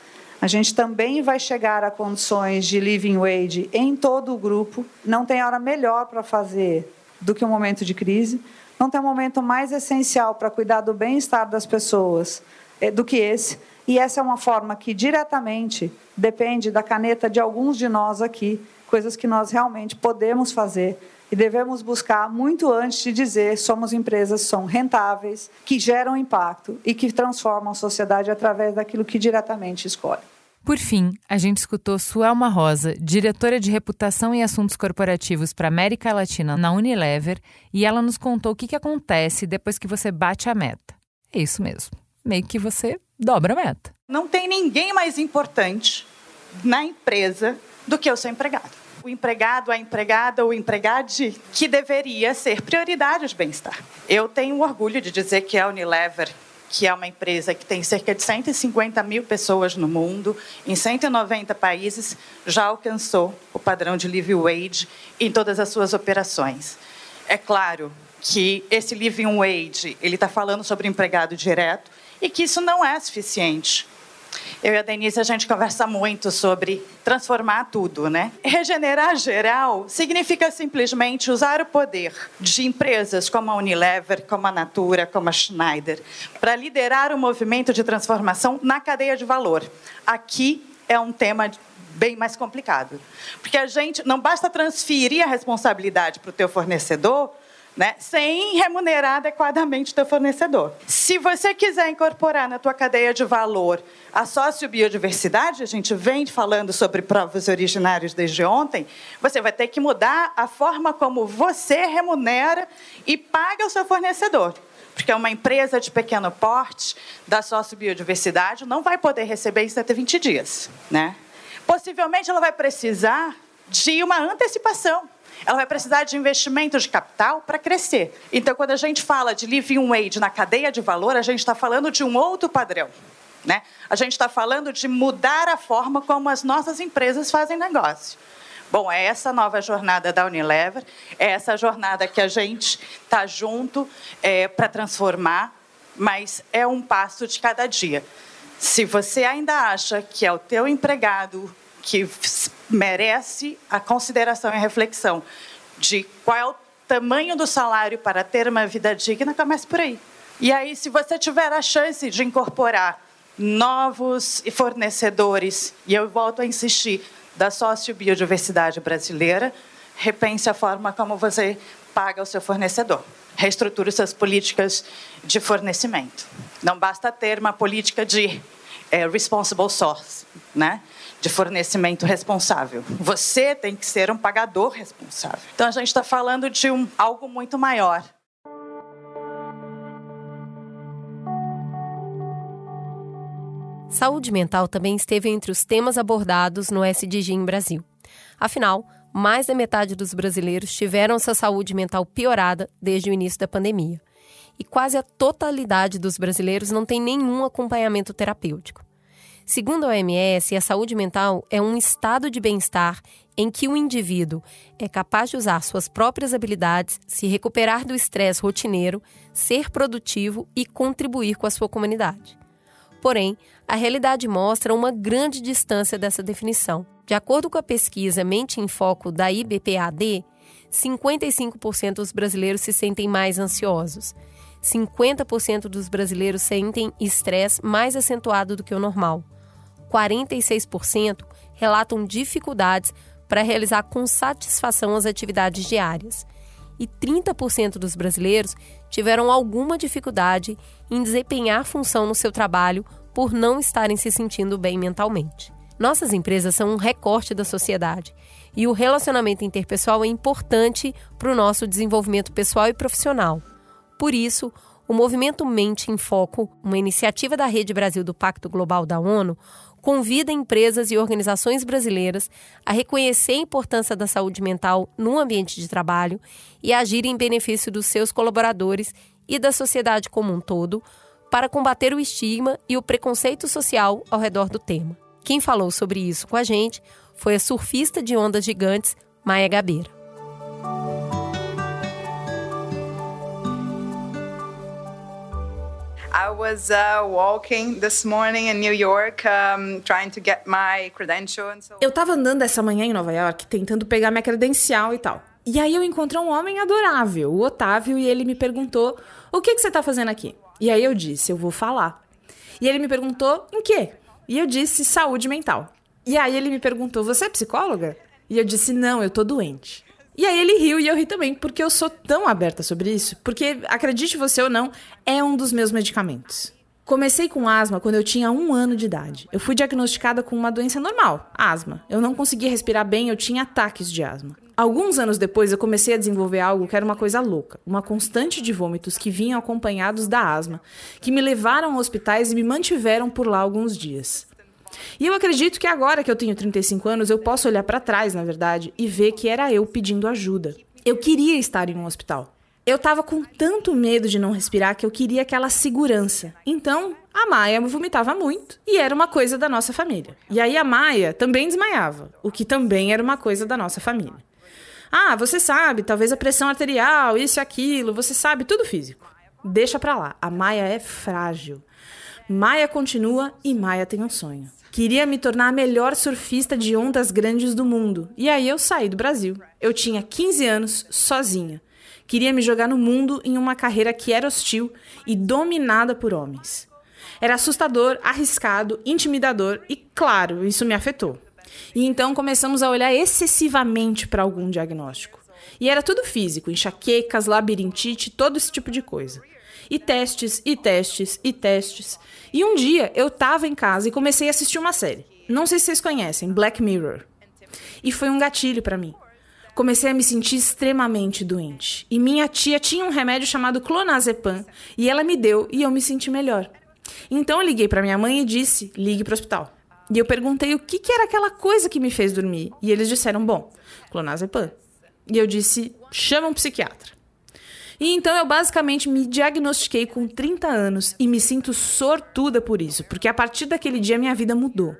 A gente também vai chegar a condições de living wage em todo o grupo. Não tem hora melhor para fazer do que um momento de crise. Não tem um momento mais essencial para cuidar do bem-estar das pessoas eh, do que esse. E essa é uma forma que diretamente depende da caneta de alguns de nós aqui, coisas que nós realmente podemos fazer e devemos buscar muito antes de dizer somos empresas são rentáveis, que geram impacto e que transformam a sociedade através daquilo que diretamente escolhe. Por fim, a gente escutou Suelma Rosa, diretora de reputação e assuntos corporativos para América Latina na Unilever, e ela nos contou o que, que acontece depois que você bate a meta. É isso mesmo, meio que você dobra a meta. Não tem ninguém mais importante na empresa do que o seu empregado. O empregado, a empregada ou empregade que deveria ser prioridade de bem-estar. Eu tenho orgulho de dizer que a Unilever, que é uma empresa que tem cerca de 150 mil pessoas no mundo, em 190 países, já alcançou o padrão de living wage em todas as suas operações. É claro que esse living wage ele está falando sobre empregado direto e que isso não é suficiente eu e a Denise, a gente conversa muito sobre transformar tudo, né? Regenerar geral significa simplesmente usar o poder de empresas como a Unilever, como a Natura, como a Schneider, para liderar o movimento de transformação na cadeia de valor. Aqui é um tema bem mais complicado. Porque a gente não basta transferir a responsabilidade para o teu fornecedor, né, sem remunerar adequadamente o teu fornecedor. Se você quiser incorporar na tua cadeia de valor a sociobiodiversidade, a gente vem falando sobre provas originários desde ontem, você vai ter que mudar a forma como você remunera e paga o seu fornecedor. Porque uma empresa de pequeno porte da sociobiodiversidade não vai poder receber em 120 dias. Né? Possivelmente ela vai precisar de uma antecipação ela vai precisar de investimento de capital para crescer. Então, quando a gente fala de living wage na cadeia de valor, a gente está falando de um outro padrão. Né? A gente está falando de mudar a forma como as nossas empresas fazem negócio. Bom, é essa nova jornada da Unilever, é essa jornada que a gente está junto é, para transformar, mas é um passo de cada dia. Se você ainda acha que é o teu empregado que merece a consideração e a reflexão de qual é o tamanho do salário para ter uma vida digna, comece por aí. E aí, se você tiver a chance de incorporar novos fornecedores, e eu volto a insistir, da sociobiodiversidade brasileira, repense a forma como você paga o seu fornecedor. Reestruture suas políticas de fornecimento. Não basta ter uma política de é, responsible source, né? De fornecimento responsável. Você tem que ser um pagador responsável. Então a gente está falando de um, algo muito maior. Saúde mental também esteve entre os temas abordados no SDG em Brasil. Afinal, mais da metade dos brasileiros tiveram sua saúde mental piorada desde o início da pandemia. E quase a totalidade dos brasileiros não tem nenhum acompanhamento terapêutico. Segundo a OMS, a saúde mental é um estado de bem-estar em que o indivíduo é capaz de usar suas próprias habilidades, se recuperar do estresse rotineiro, ser produtivo e contribuir com a sua comunidade. Porém, a realidade mostra uma grande distância dessa definição. De acordo com a pesquisa Mente em Foco da IBPAD, 55% dos brasileiros se sentem mais ansiosos. 50% dos brasileiros sentem estresse mais acentuado do que o normal. 46% relatam dificuldades para realizar com satisfação as atividades diárias. E 30% dos brasileiros tiveram alguma dificuldade em desempenhar função no seu trabalho por não estarem se sentindo bem mentalmente. Nossas empresas são um recorte da sociedade e o relacionamento interpessoal é importante para o nosso desenvolvimento pessoal e profissional. Por isso, o movimento Mente em Foco, uma iniciativa da Rede Brasil do Pacto Global da ONU, convida empresas e organizações brasileiras a reconhecer a importância da saúde mental no ambiente de trabalho e agir em benefício dos seus colaboradores e da sociedade como um todo para combater o estigma e o preconceito social ao redor do tema. Quem falou sobre isso com a gente foi a surfista de ondas gigantes Maia Gabeira. I was uh, walking this morning in New York, um, trying to get my credential. And so... Eu tava andando essa manhã em Nova York, tentando pegar minha credencial e tal. E aí eu encontrei um homem adorável, o Otávio, e ele me perguntou: "O que que você tá fazendo aqui?" E aí eu disse: "Eu vou falar". E ele me perguntou: "Em quê?" E eu disse: "Saúde mental". E aí ele me perguntou: "Você é psicóloga?" E eu disse: "Não, eu tô doente". E aí ele riu e eu ri também, porque eu sou tão aberta sobre isso, porque, acredite você ou não, é um dos meus medicamentos. Comecei com asma quando eu tinha um ano de idade. Eu fui diagnosticada com uma doença normal, asma. Eu não conseguia respirar bem, eu tinha ataques de asma. Alguns anos depois, eu comecei a desenvolver algo que era uma coisa louca, uma constante de vômitos que vinham acompanhados da asma, que me levaram a hospitais e me mantiveram por lá alguns dias. E eu acredito que agora que eu tenho 35 anos, eu posso olhar para trás, na verdade, e ver que era eu pedindo ajuda. Eu queria estar em um hospital. Eu tava com tanto medo de não respirar que eu queria aquela segurança. Então, a Maia vomitava muito e era uma coisa da nossa família. E aí a Maia também desmaiava, o que também era uma coisa da nossa família. Ah, você sabe, talvez a pressão arterial, isso e aquilo, você sabe, tudo físico. Deixa pra lá, a Maia é frágil. Maia continua e Maia tem um sonho. Queria me tornar a melhor surfista de ondas grandes do mundo. E aí eu saí do Brasil. Eu tinha 15 anos, sozinha. Queria me jogar no mundo em uma carreira que era hostil e dominada por homens. Era assustador, arriscado, intimidador e, claro, isso me afetou. E então começamos a olhar excessivamente para algum diagnóstico. E era tudo físico, enxaquecas, labirintite, todo esse tipo de coisa. E testes, e testes, e testes. E um dia eu tava em casa e comecei a assistir uma série. Não sei se vocês conhecem, Black Mirror. E foi um gatilho para mim. Comecei a me sentir extremamente doente. E minha tia tinha um remédio chamado clonazepam e ela me deu e eu me senti melhor. Então eu liguei para minha mãe e disse: "Ligue para o hospital". E eu perguntei o que, que era aquela coisa que me fez dormir. E eles disseram: "Bom, clonazepam". E eu disse: "Chama um psiquiatra". E então eu basicamente me diagnostiquei com 30 anos e me sinto sortuda por isso, porque a partir daquele dia minha vida mudou.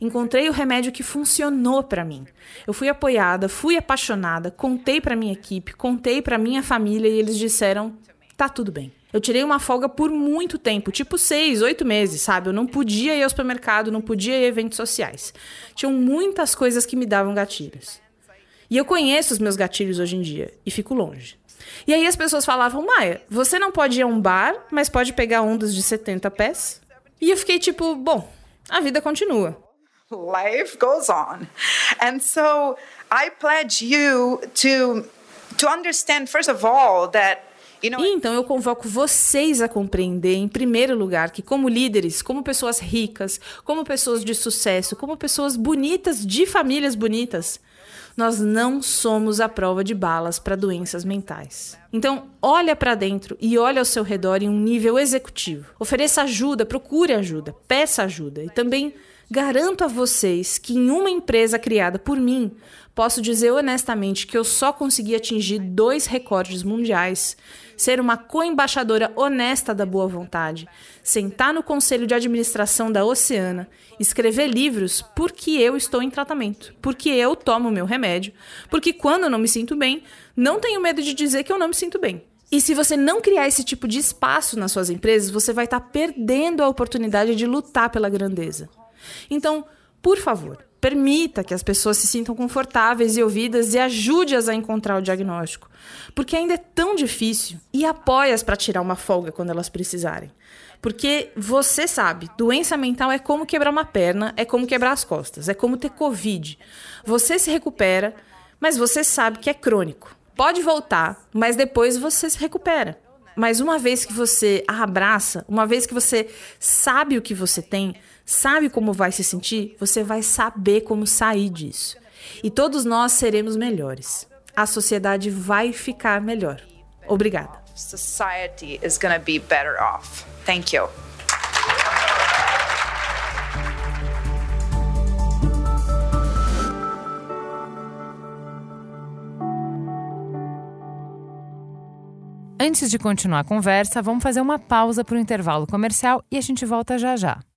Encontrei o remédio que funcionou para mim. Eu fui apoiada, fui apaixonada, contei para minha equipe, contei para minha família e eles disseram: "Tá tudo bem". Eu tirei uma folga por muito tempo, tipo seis, oito meses, sabe? Eu não podia ir ao supermercado, não podia ir a eventos sociais. Tinham muitas coisas que me davam gatilhos. E eu conheço os meus gatilhos hoje em dia e fico longe. E aí as pessoas falavam, Maia, você não pode ir a um bar, mas pode pegar ondas de 70 pés? E eu fiquei tipo, bom, a vida continua. Life goes on. And so I pledge you to to understand first of all that e então eu convoco vocês a compreender, em primeiro lugar, que como líderes, como pessoas ricas, como pessoas de sucesso, como pessoas bonitas de famílias bonitas, nós não somos a prova de balas para doenças mentais. Então, olha para dentro e olha ao seu redor em um nível executivo. Ofereça ajuda, procure ajuda, peça ajuda e também Garanto a vocês que em uma empresa criada por mim, posso dizer honestamente que eu só consegui atingir dois recordes mundiais: ser uma co-embaixadora honesta da boa vontade, sentar no conselho de administração da Oceana, escrever livros porque eu estou em tratamento, porque eu tomo meu remédio, porque quando eu não me sinto bem, não tenho medo de dizer que eu não me sinto bem. E se você não criar esse tipo de espaço nas suas empresas, você vai estar perdendo a oportunidade de lutar pela grandeza. Então, por favor, permita que as pessoas se sintam confortáveis e ouvidas e ajude-as a encontrar o diagnóstico, porque ainda é tão difícil e apoie-as para tirar uma folga quando elas precisarem. Porque você sabe, doença mental é como quebrar uma perna, é como quebrar as costas, é como ter Covid. Você se recupera, mas você sabe que é crônico. Pode voltar, mas depois você se recupera. Mas uma vez que você a abraça, uma vez que você sabe o que você tem, sabe como vai se sentir, você vai saber como sair disso. E todos nós seremos melhores. A sociedade vai ficar melhor. Obrigada. Society is going to be better off. Thank you. Antes de continuar a conversa, vamos fazer uma pausa para o intervalo comercial e a gente volta já já.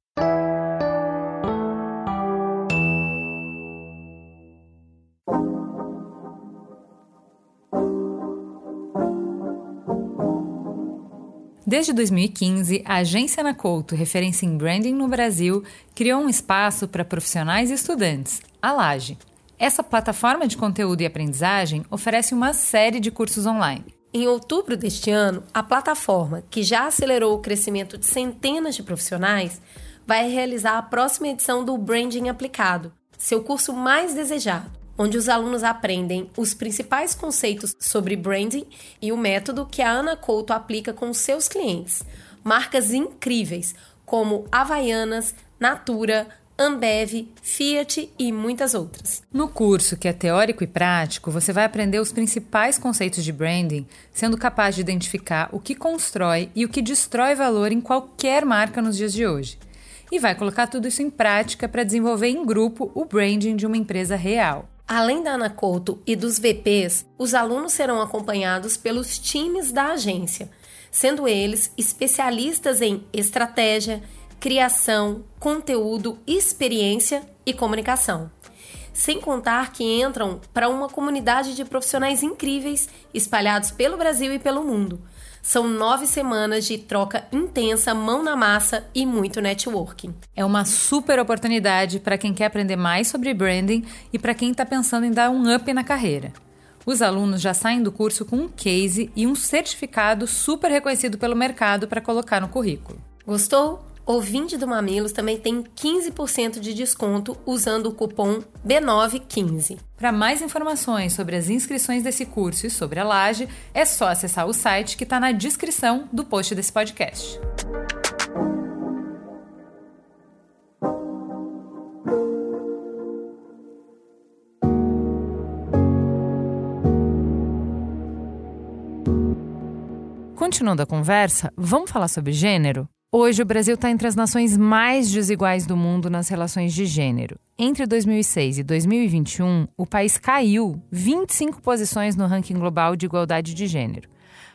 Desde 2015, a agência Ana Couto, referência em branding no Brasil, criou um espaço para profissionais e estudantes, a Laje. Essa plataforma de conteúdo e aprendizagem oferece uma série de cursos online. Em outubro deste ano, a plataforma, que já acelerou o crescimento de centenas de profissionais, vai realizar a próxima edição do Branding Aplicado, seu curso mais desejado, onde os alunos aprendem os principais conceitos sobre branding e o método que a Ana Couto aplica com seus clientes. Marcas incríveis como Havaianas, Natura, Ambev, Fiat e muitas outras. No curso, que é teórico e prático, você vai aprender os principais conceitos de branding, sendo capaz de identificar o que constrói e o que destrói valor em qualquer marca nos dias de hoje. E vai colocar tudo isso em prática para desenvolver em grupo o branding de uma empresa real. Além da Ana Couto e dos VPs, os alunos serão acompanhados pelos times da agência, sendo eles especialistas em estratégia, criação, conteúdo, experiência e comunicação. Sem contar que entram para uma comunidade de profissionais incríveis espalhados pelo Brasil e pelo mundo. São nove semanas de troca intensa, mão na massa e muito networking. É uma super oportunidade para quem quer aprender mais sobre branding e para quem está pensando em dar um up na carreira. Os alunos já saem do curso com um case e um certificado super reconhecido pelo mercado para colocar no currículo. Gostou? Ouvinte do Mamilos também tem 15% de desconto usando o cupom B915. Para mais informações sobre as inscrições desse curso e sobre a laje, é só acessar o site que está na descrição do post desse podcast. Continuando a conversa, vamos falar sobre gênero? Hoje, o Brasil está entre as nações mais desiguais do mundo nas relações de gênero. Entre 2006 e 2021, o país caiu 25 posições no ranking global de igualdade de gênero.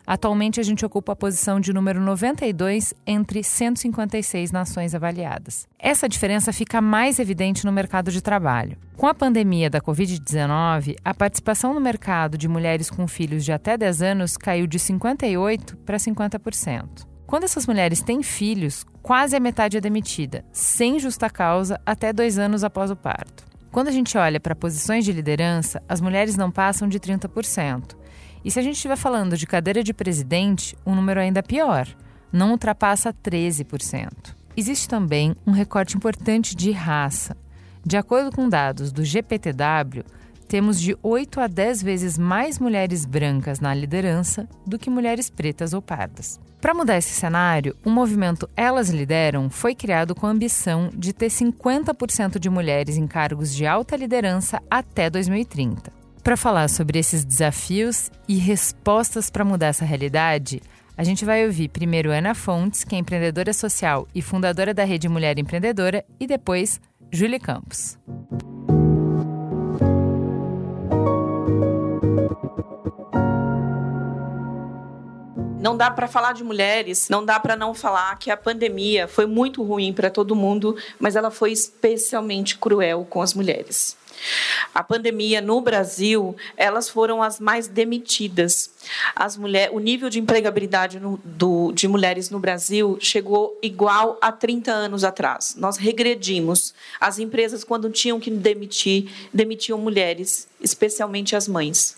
Atualmente, a gente ocupa a posição de número 92 entre 156 nações avaliadas. Essa diferença fica mais evidente no mercado de trabalho. Com a pandemia da Covid-19, a participação no mercado de mulheres com filhos de até 10 anos caiu de 58% para 50%. Quando essas mulheres têm filhos, quase a metade é demitida, sem justa causa, até dois anos após o parto. Quando a gente olha para posições de liderança, as mulheres não passam de 30%. E se a gente estiver falando de cadeira de presidente, o número ainda é pior, não ultrapassa 13%. Existe também um recorte importante de raça. De acordo com dados do GPTW, temos de 8 a 10 vezes mais mulheres brancas na liderança do que mulheres pretas ou pardas. Para mudar esse cenário, o movimento Elas Lideram foi criado com a ambição de ter 50% de mulheres em cargos de alta liderança até 2030. Para falar sobre esses desafios e respostas para mudar essa realidade, a gente vai ouvir primeiro Ana Fontes, que é empreendedora social e fundadora da Rede Mulher Empreendedora, e depois Júlia Campos. Não dá para falar de mulheres, não dá para não falar que a pandemia foi muito ruim para todo mundo, mas ela foi especialmente cruel com as mulheres. A pandemia no Brasil, elas foram as mais demitidas. As mulher, o nível de empregabilidade no, do, de mulheres no Brasil chegou igual a 30 anos atrás. Nós regredimos. As empresas, quando tinham que demitir, demitiam mulheres, especialmente as mães.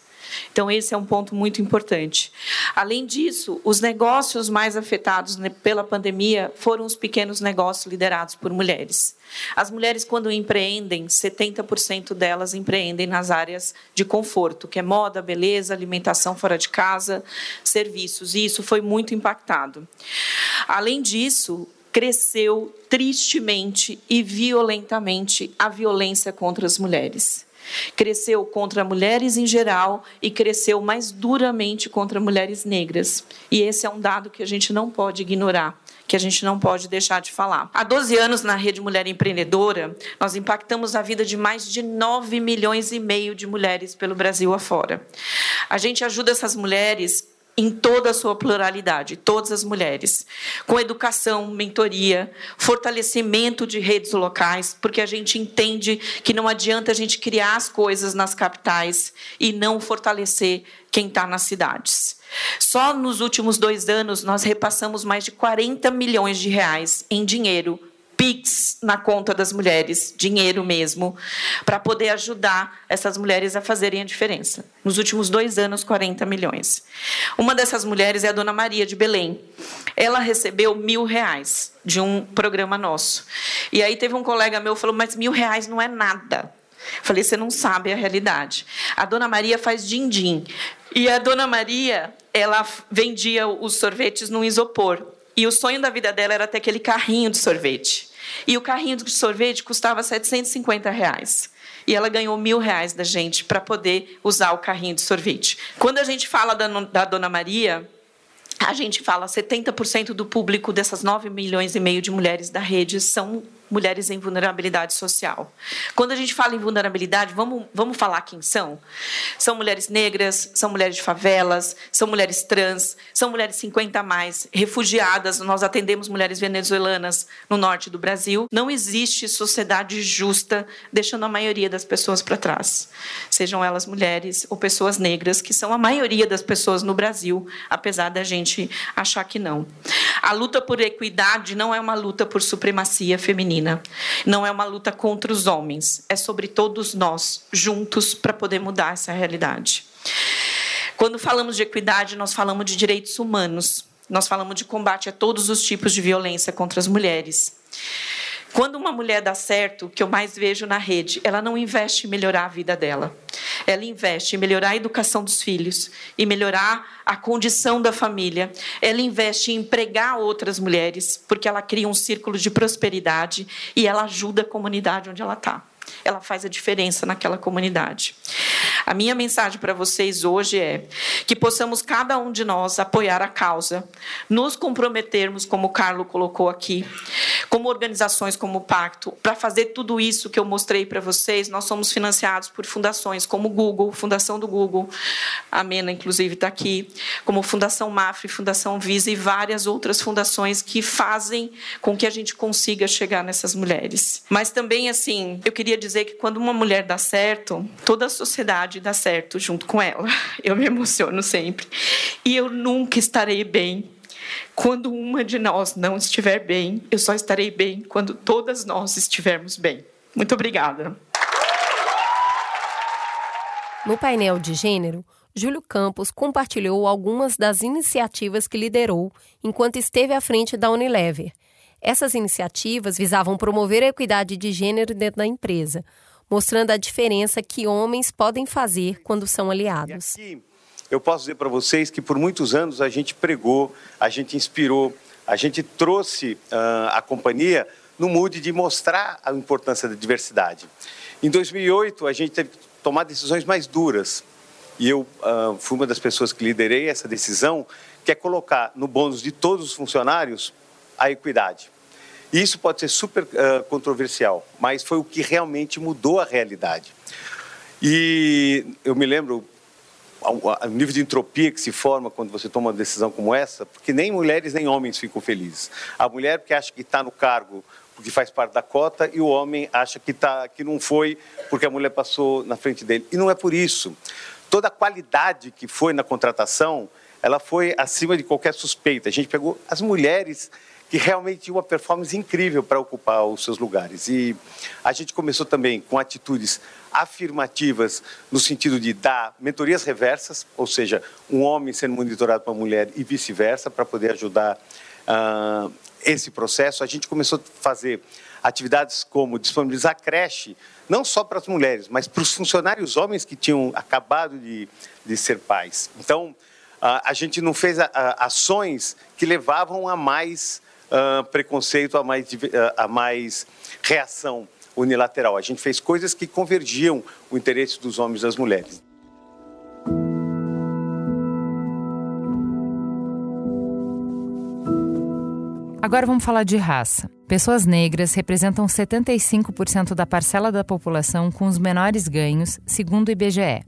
Então, esse é um ponto muito importante. Além disso, os negócios mais afetados pela pandemia foram os pequenos negócios liderados por mulheres. As mulheres, quando empreendem, 70% delas empreendem nas áreas de conforto, que é moda, beleza, alimentação fora de casa, serviços, e isso foi muito impactado. Além disso, cresceu tristemente e violentamente a violência contra as mulheres. Cresceu contra mulheres em geral e cresceu mais duramente contra mulheres negras. E esse é um dado que a gente não pode ignorar que a gente não pode deixar de falar. Há 12 anos, na Rede Mulher Empreendedora, nós impactamos a vida de mais de 9 milhões e meio de mulheres pelo Brasil afora. A gente ajuda essas mulheres em toda a sua pluralidade, todas as mulheres, com educação, mentoria, fortalecimento de redes locais, porque a gente entende que não adianta a gente criar as coisas nas capitais e não fortalecer quem está nas cidades. Só nos últimos dois anos nós repassamos mais de 40 milhões de reais em dinheiro PIX na conta das mulheres, dinheiro mesmo, para poder ajudar essas mulheres a fazerem a diferença. Nos últimos dois anos, 40 milhões. Uma dessas mulheres é a dona Maria de Belém. Ela recebeu mil reais de um programa nosso. E aí teve um colega meu que falou: Mas mil reais não é nada. Falei, você não sabe a realidade. A dona Maria faz din-din. E a dona Maria, ela vendia os sorvetes no isopor. E o sonho da vida dela era ter aquele carrinho de sorvete. E o carrinho de sorvete custava 750 reais. E ela ganhou mil reais da gente para poder usar o carrinho de sorvete. Quando a gente fala da, da Dona Maria, a gente fala 70% do público dessas 9 milhões e meio de mulheres da rede são mulheres em vulnerabilidade social. Quando a gente fala em vulnerabilidade, vamos, vamos falar quem são? São mulheres negras, são mulheres de favelas, são mulheres trans, são mulheres 50 a mais, refugiadas. Nós atendemos mulheres venezuelanas no norte do Brasil. Não existe sociedade justa deixando a maioria das pessoas para trás, sejam elas mulheres ou pessoas negras, que são a maioria das pessoas no Brasil, apesar da gente achar que não. A luta por equidade não é uma luta por supremacia feminina feminina. Não é uma luta contra os homens, é sobre todos nós, juntos, para poder mudar essa realidade. Quando falamos de equidade, nós falamos de direitos humanos, nós falamos de combate a todos os tipos de violência contra as mulheres. Quando uma mulher dá certo, o que eu mais vejo na rede, ela não investe em melhorar a vida dela. Ela investe em melhorar a educação dos filhos, em melhorar a condição da família. Ela investe em empregar outras mulheres, porque ela cria um círculo de prosperidade e ela ajuda a comunidade onde ela está ela faz a diferença naquela comunidade. A minha mensagem para vocês hoje é que possamos cada um de nós apoiar a causa, nos comprometermos, como o Carlo colocou aqui, como organizações como o Pacto, para fazer tudo isso que eu mostrei para vocês. Nós somos financiados por fundações como o Google, Fundação do Google, a Mena, inclusive, está aqui, como Fundação Mafre, Fundação Visa e várias outras fundações que fazem com que a gente consiga chegar nessas mulheres. Mas também, assim, eu queria dizer que quando uma mulher dá certo, toda a sociedade dá certo junto com ela. Eu me emociono sempre. E eu nunca estarei bem quando uma de nós não estiver bem. Eu só estarei bem quando todas nós estivermos bem. Muito obrigada. No painel de gênero, Júlio Campos compartilhou algumas das iniciativas que liderou enquanto esteve à frente da Unilever essas iniciativas visavam promover a equidade de gênero dentro da empresa, mostrando a diferença que homens podem fazer quando são aliados. eu posso dizer para vocês que por muitos anos a gente pregou, a gente inspirou, a gente trouxe uh, a companhia no mood de mostrar a importância da diversidade. Em 2008, a gente teve que tomar decisões mais duras. E eu uh, fui uma das pessoas que liderei essa decisão, que é colocar no bônus de todos os funcionários a equidade. Isso pode ser super uh, controversial, mas foi o que realmente mudou a realidade. E eu me lembro o nível de entropia que se forma quando você toma uma decisão como essa, porque nem mulheres nem homens ficam felizes. A mulher porque acha que está no cargo porque faz parte da cota e o homem acha que, tá, que não foi porque a mulher passou na frente dele. E não é por isso. Toda a qualidade que foi na contratação, ela foi acima de qualquer suspeita. A gente pegou as mulheres que realmente tinha uma performance incrível para ocupar os seus lugares. E a gente começou também com atitudes afirmativas no sentido de dar mentorias reversas, ou seja, um homem sendo monitorado por uma mulher e vice-versa, para poder ajudar uh, esse processo. A gente começou a fazer atividades como disponibilizar creche, não só para as mulheres, mas para os funcionários homens que tinham acabado de, de ser pais. Então, uh, a gente não fez a, a, ações que levavam a mais uh, preconceito, a mais, uh, a mais reação unilateral. A gente fez coisas que convergiam o interesse dos homens e das mulheres. Agora vamos falar de raça. Pessoas negras representam 75% da parcela da população com os menores ganhos, segundo o IBGE.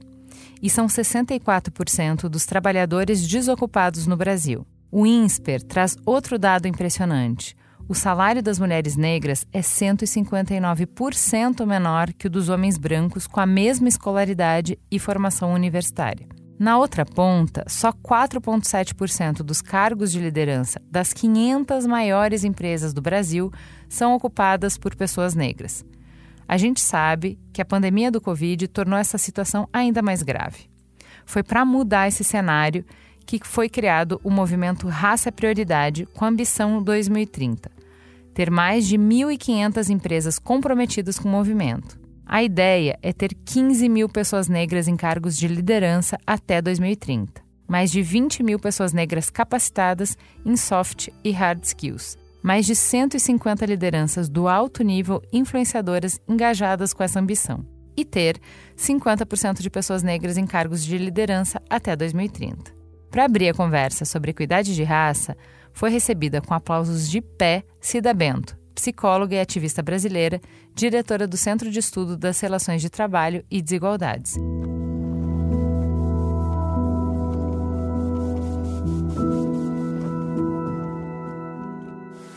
e são 64% dos trabalhadores desocupados no Brasil. O INSPER traz outro dado impressionante. O salário das mulheres negras é 159% menor que o dos homens brancos com a mesma escolaridade e formação universitária. Na outra ponta, só 4,7% dos cargos de liderança das 500 maiores empresas do Brasil são ocupadas por pessoas negras. A gente sabe que a pandemia do Covid tornou essa situação ainda mais grave. Foi para mudar esse cenário que foi criado o movimento Raça é Prioridade com Ambição 2030 ter mais de 1.500 empresas comprometidas com o movimento. A ideia é ter 15 mil pessoas negras em cargos de liderança até 2030, mais de 20 mil pessoas negras capacitadas em soft e hard skills, mais de 150 lideranças do alto nível influenciadoras engajadas com essa ambição, e ter 50% de pessoas negras em cargos de liderança até 2030. Para abrir a conversa sobre equidade de raça, foi recebida com aplausos de pé Cida Bento, psicóloga e ativista brasileira, diretora do Centro de Estudo das Relações de Trabalho e Desigualdades.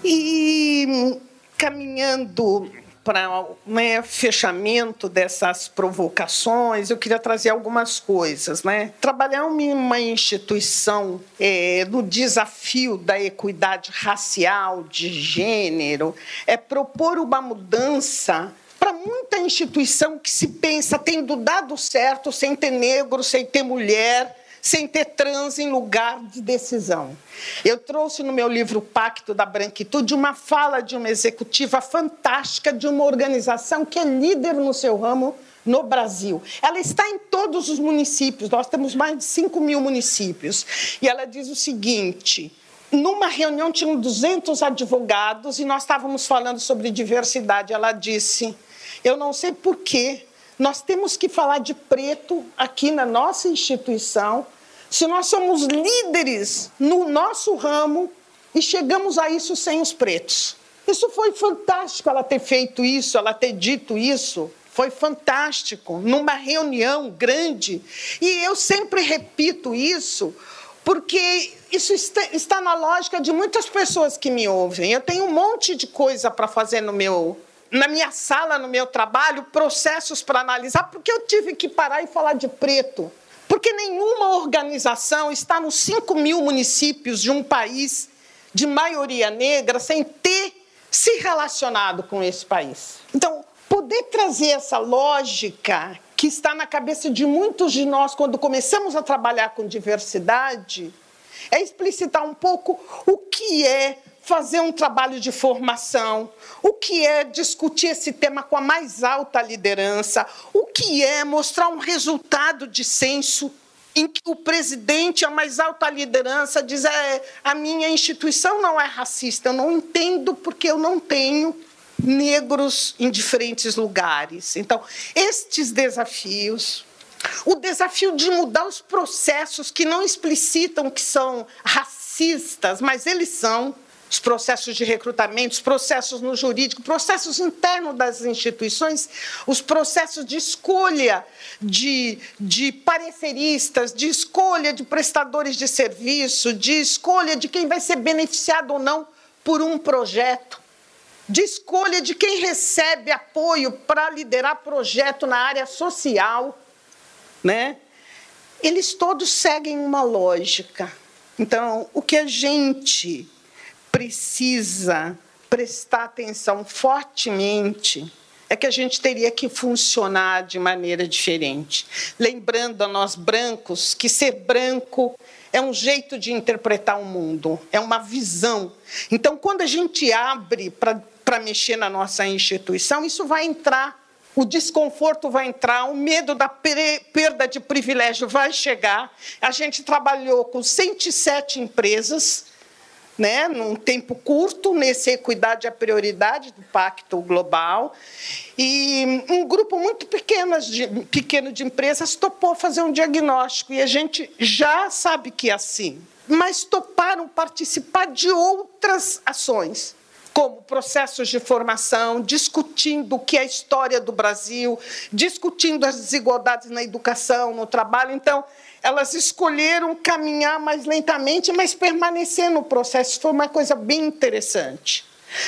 E caminhando para né, fechamento dessas provocações, eu queria trazer algumas coisas. Né? Trabalhar em uma instituição é, no desafio da equidade racial, de gênero, é propor uma mudança para muita instituição que se pensa tendo dado certo sem ter negro, sem ter mulher sem ter trans em lugar de decisão. Eu trouxe no meu livro Pacto da Branquitude uma fala de uma executiva fantástica de uma organização que é líder no seu ramo no Brasil. Ela está em todos os municípios, nós temos mais de 5 mil municípios. E ela diz o seguinte: numa reunião tinham 200 advogados e nós estávamos falando sobre diversidade. Ela disse: Eu não sei por quê. Nós temos que falar de preto aqui na nossa instituição, se nós somos líderes no nosso ramo e chegamos a isso sem os pretos. Isso foi fantástico ela ter feito isso, ela ter dito isso. Foi fantástico, numa reunião grande. E eu sempre repito isso, porque isso está, na lógica de muitas pessoas que me ouvem. Eu tenho um monte de coisa para fazer no meu, na minha sala, no meu trabalho, processos para analisar, porque eu tive que parar e falar de preto. Porque nenhuma organização está nos 5 mil municípios de um país de maioria negra sem ter se relacionado com esse país. Então, poder trazer essa lógica que está na cabeça de muitos de nós quando começamos a trabalhar com diversidade é explicitar um pouco o que é fazer um trabalho de formação, o que é discutir esse tema com a mais alta liderança, o que é mostrar um resultado de censo em que o presidente, a mais alta liderança, diz: é, a minha instituição não é racista, eu não entendo porque eu não tenho negros em diferentes lugares. Então, estes desafios, o desafio de mudar os processos que não explicitam que são racistas, mas eles são, os processos de recrutamento, os processos no jurídico, processos internos das instituições, os processos de escolha de, de pareceristas, de escolha de prestadores de serviço, de escolha de quem vai ser beneficiado ou não por um projeto, de escolha de quem recebe apoio para liderar projeto na área social, né? Eles todos seguem uma lógica. Então, o que a gente precisa prestar atenção fortemente é que a gente teria que funcionar de maneira diferente. Lembrando a nós brancos que ser branco é um jeito de interpretar o mundo, é uma visão. Então, quando a gente abre para mexer na nossa instituição, isso vai entrar, o desconforto vai entrar, o medo da perda de privilégio vai chegar. A gente trabalhou com 107 empresas né, num tempo curto, nesse equidade a prioridade do Pacto Global. E um grupo muito pequeno de, pequeno de empresas topou fazer um diagnóstico, e a gente já sabe que é assim. Mas toparam participar de outras ações. como processos de formação, discutindo o que é a história do Brasil, discutindo as desigualdades na educação, no trabalho. Então, elas escolheram caminhar mais lentamente, mas permanecer no processo. Foi uma coisa bem interessante.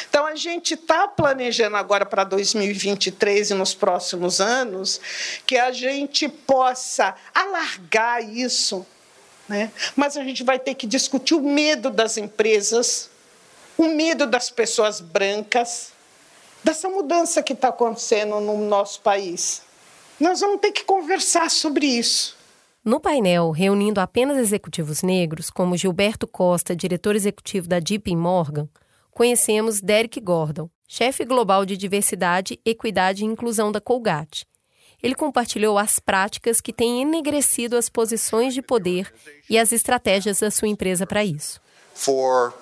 Então, a gente está planejando agora para 2023 e nos próximos anos que a gente possa alargar isso, né? mas a gente vai ter que discutir o medo das empresas o medo das pessoas brancas, dessa mudança que está acontecendo no nosso país. Nós vamos ter que conversar sobre isso. No painel, reunindo apenas executivos negros, como Gilberto Costa, diretor executivo da JP Morgan, conhecemos Derek Gordon, chefe global de diversidade, equidade e inclusão da Colgate. Ele compartilhou as práticas que têm enegrecido as posições de poder e as estratégias da sua empresa para isso. For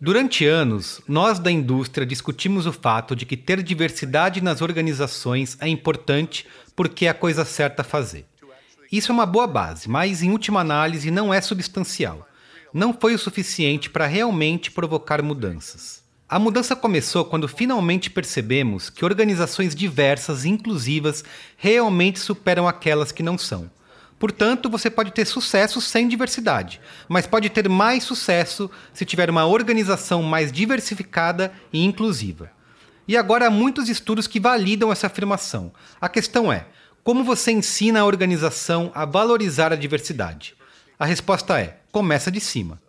Durante anos, nós da indústria discutimos o fato de que ter diversidade nas organizações é importante porque é a coisa certa a fazer. Isso é uma boa base, mas em última análise não é substancial. Não foi o suficiente para realmente provocar mudanças. A mudança começou quando finalmente percebemos que organizações diversas e inclusivas realmente superam aquelas que não são. Portanto, você pode ter sucesso sem diversidade, mas pode ter mais sucesso se tiver uma organização mais diversificada e inclusiva. E agora há muitos estudos que validam essa afirmação. A questão é: como você ensina a organização a valorizar a diversidade? A resposta é: começa de cima.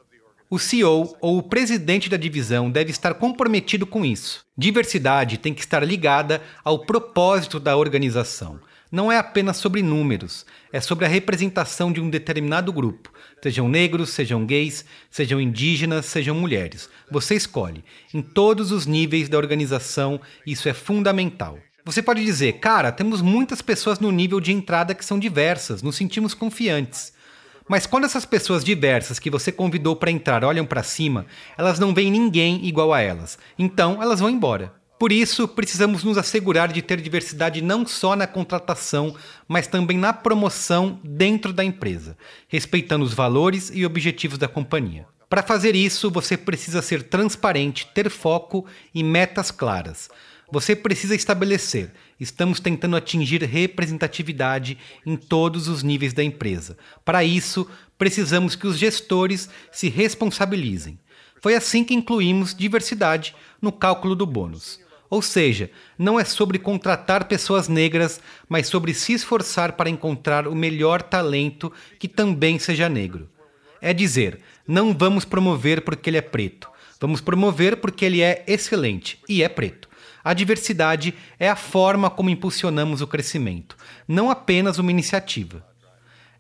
O CEO ou o presidente da divisão deve estar comprometido com isso. Diversidade tem que estar ligada ao propósito da organização não é apenas sobre números, é sobre a representação de um determinado grupo. Sejam negros, sejam gays, sejam indígenas, sejam mulheres. Você escolhe. Em todos os níveis da organização, isso é fundamental. Você pode dizer, cara, temos muitas pessoas no nível de entrada que são diversas, nos sentimos confiantes. Mas quando essas pessoas diversas que você convidou para entrar olham para cima, elas não veem ninguém igual a elas. Então, elas vão embora. Por isso, precisamos nos assegurar de ter diversidade não só na contratação, mas também na promoção dentro da empresa, respeitando os valores e objetivos da companhia. Para fazer isso, você precisa ser transparente, ter foco e metas claras. Você precisa estabelecer: estamos tentando atingir representatividade em todos os níveis da empresa. Para isso, precisamos que os gestores se responsabilizem. Foi assim que incluímos diversidade no cálculo do bônus. Ou seja, não é sobre contratar pessoas negras, mas sobre se esforçar para encontrar o melhor talento que também seja negro. É dizer, não vamos promover porque ele é preto, vamos promover porque ele é excelente e é preto. A diversidade é a forma como impulsionamos o crescimento, não apenas uma iniciativa.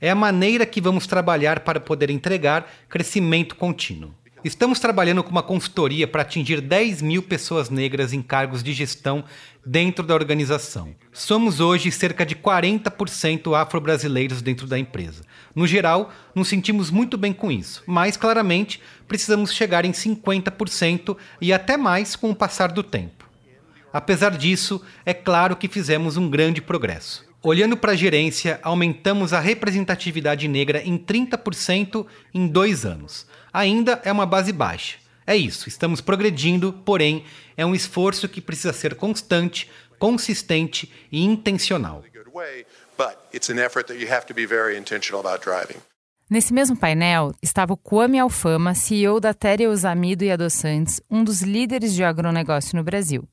É a maneira que vamos trabalhar para poder entregar crescimento contínuo. Estamos trabalhando com uma consultoria para atingir 10 mil pessoas negras em cargos de gestão dentro da organização. Somos hoje cerca de 40% afro-brasileiros dentro da empresa. No geral, nos sentimos muito bem com isso, mas claramente precisamos chegar em 50% e até mais com o passar do tempo. Apesar disso, é claro que fizemos um grande progresso. Olhando para a gerência, aumentamos a representatividade negra em 30% em dois anos ainda é uma base baixa. É isso, estamos progredindo, porém, é um esforço que precisa ser constante, consistente e intencional. Nesse mesmo painel estava o Kwame Alfama, CEO da Téria Osamido e Adoçantes, um dos líderes de agronegócio no Brasil.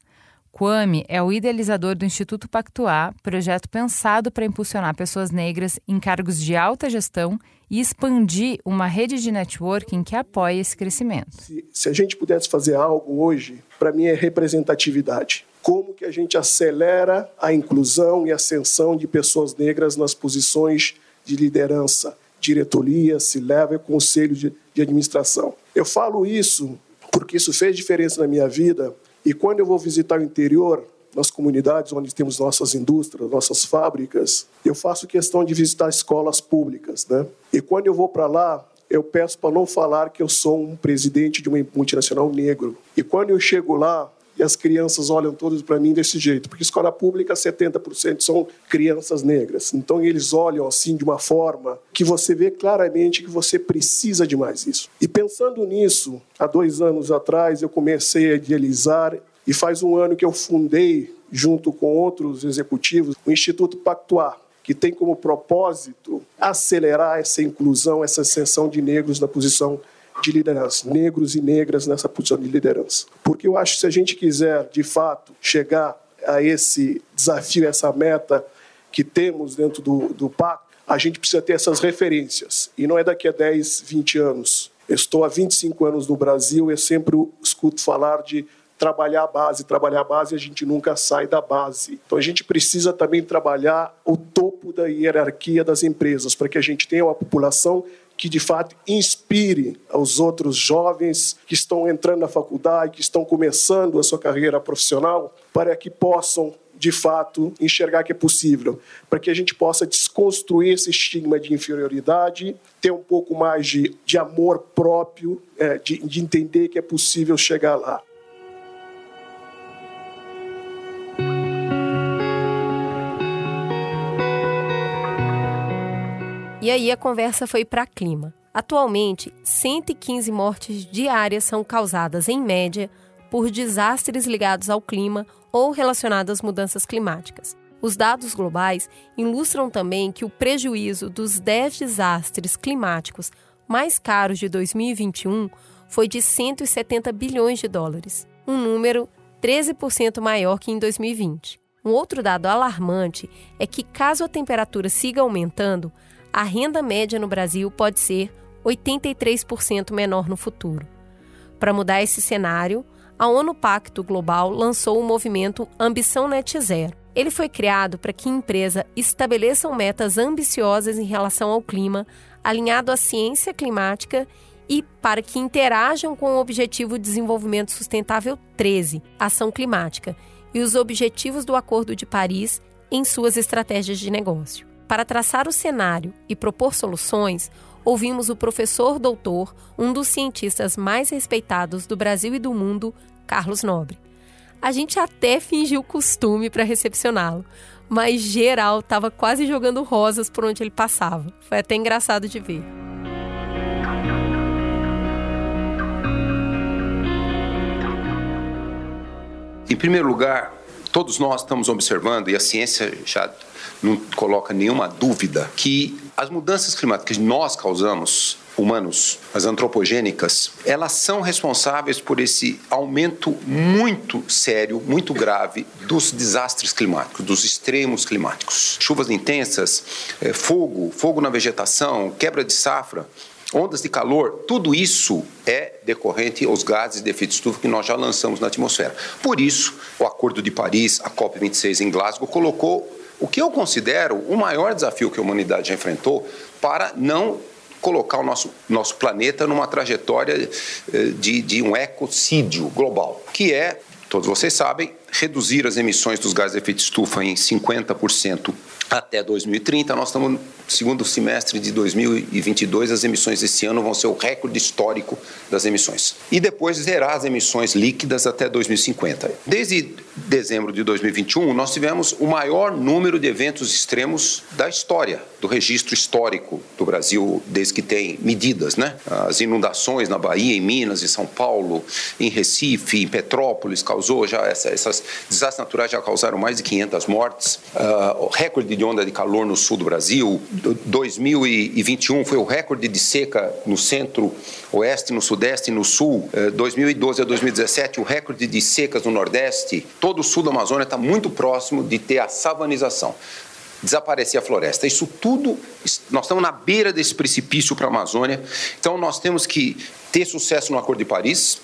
Kwame é o idealizador do Instituto Pactuar, projeto pensado para impulsionar pessoas negras em cargos de alta gestão e expandir uma rede de networking que apoie esse crescimento. Se, se a gente pudesse fazer algo hoje, para mim é representatividade. Como que a gente acelera a inclusão e ascensão de pessoas negras nas posições de liderança, diretoria, se leva conselho de, de administração. Eu falo isso porque isso fez diferença na minha vida e quando eu vou visitar o interior, nas comunidades onde temos nossas indústrias, nossas fábricas, eu faço questão de visitar escolas públicas, né? E quando eu vou para lá, eu peço para não falar que eu sou um presidente de uma multinacional negro. E quando eu chego lá, e as crianças olham todos para mim desse jeito, porque escola pública 70% são crianças negras. Então eles olham assim de uma forma que você vê claramente que você precisa de mais isso. E pensando nisso, há dois anos atrás eu comecei a idealizar e faz um ano que eu fundei junto com outros executivos o Instituto Pactuar, que tem como propósito acelerar essa inclusão, essa ascensão de negros na posição de liderança, negros e negras nessa posição de liderança. Porque eu acho que se a gente quiser, de fato, chegar a esse desafio, essa meta que temos dentro do, do pacto, a gente precisa ter essas referências. E não é daqui a 10, 20 anos. Eu estou há 25 anos no Brasil eu sempre escuto falar de trabalhar a base, trabalhar a base, a gente nunca sai da base. Então a gente precisa também trabalhar o topo da hierarquia das empresas, para que a gente tenha uma população que de fato inspire os outros jovens que estão entrando na faculdade, que estão começando a sua carreira profissional, para que possam de fato enxergar que é possível, para que a gente possa desconstruir esse estigma de inferioridade, ter um pouco mais de, de amor próprio, é, de, de entender que é possível chegar lá. E aí a conversa foi para clima. Atualmente, 115 mortes diárias são causadas, em média, por desastres ligados ao clima ou relacionados às mudanças climáticas. Os dados globais ilustram também que o prejuízo dos 10 desastres climáticos mais caros de 2021 foi de 170 bilhões de dólares, um número 13% maior que em 2020. Um outro dado alarmante é que, caso a temperatura siga aumentando, a renda média no Brasil pode ser 83% menor no futuro. Para mudar esse cenário, a ONU Pacto Global lançou o movimento Ambição Net Zero. Ele foi criado para que empresas estabeleçam metas ambiciosas em relação ao clima, alinhado à ciência climática e para que interajam com o Objetivo de Desenvolvimento Sustentável 13, Ação Climática, e os objetivos do Acordo de Paris em suas estratégias de negócio. Para traçar o cenário e propor soluções, ouvimos o professor doutor, um dos cientistas mais respeitados do Brasil e do mundo, Carlos Nobre. A gente até fingiu costume para recepcioná-lo, mas geral estava quase jogando rosas por onde ele passava. Foi até engraçado de ver. Em primeiro lugar, todos nós estamos observando, e a ciência já não coloca nenhuma dúvida, que as mudanças climáticas que nós causamos, humanos, as antropogênicas, elas são responsáveis por esse aumento muito sério, muito grave dos desastres climáticos, dos extremos climáticos. Chuvas intensas, eh, fogo, fogo na vegetação, quebra de safra ondas de calor, tudo isso é decorrente aos gases de efeito estufa que nós já lançamos na atmosfera. Por isso, o Acordo de Paris, a COP26 em Glasgow, colocou o que eu considero o maior desafio que a humanidade enfrentou para não colocar o nosso, nosso planeta numa trajetória eh, de, de um ecocídio global, que é, todos vocês sabem, reduzir as emissões dos gases de efeito estufa em 50% até 2030. Nós estamos segundo semestre de 2022, as emissões esse ano vão ser o recorde histórico das emissões. E depois zerar as emissões líquidas até 2050. Desde dezembro de 2021, nós tivemos o maior número de eventos extremos da história, do registro histórico do Brasil, desde que tem medidas, né? As inundações na Bahia, em Minas, em São Paulo, em Recife, em Petrópolis, causou já essa, essas desastres naturais já causaram mais de 500 mortes. Uh, recorde de onda de calor no sul do Brasil, 2021 foi o recorde de seca no centro-oeste, no sudeste e no sul. 2012 eh, a 2017, o recorde de secas no nordeste. Todo o sul da Amazônia está muito próximo de ter a savanização desaparecer a floresta. Isso tudo, nós estamos na beira desse precipício para a Amazônia. Então, nós temos que ter sucesso no Acordo de Paris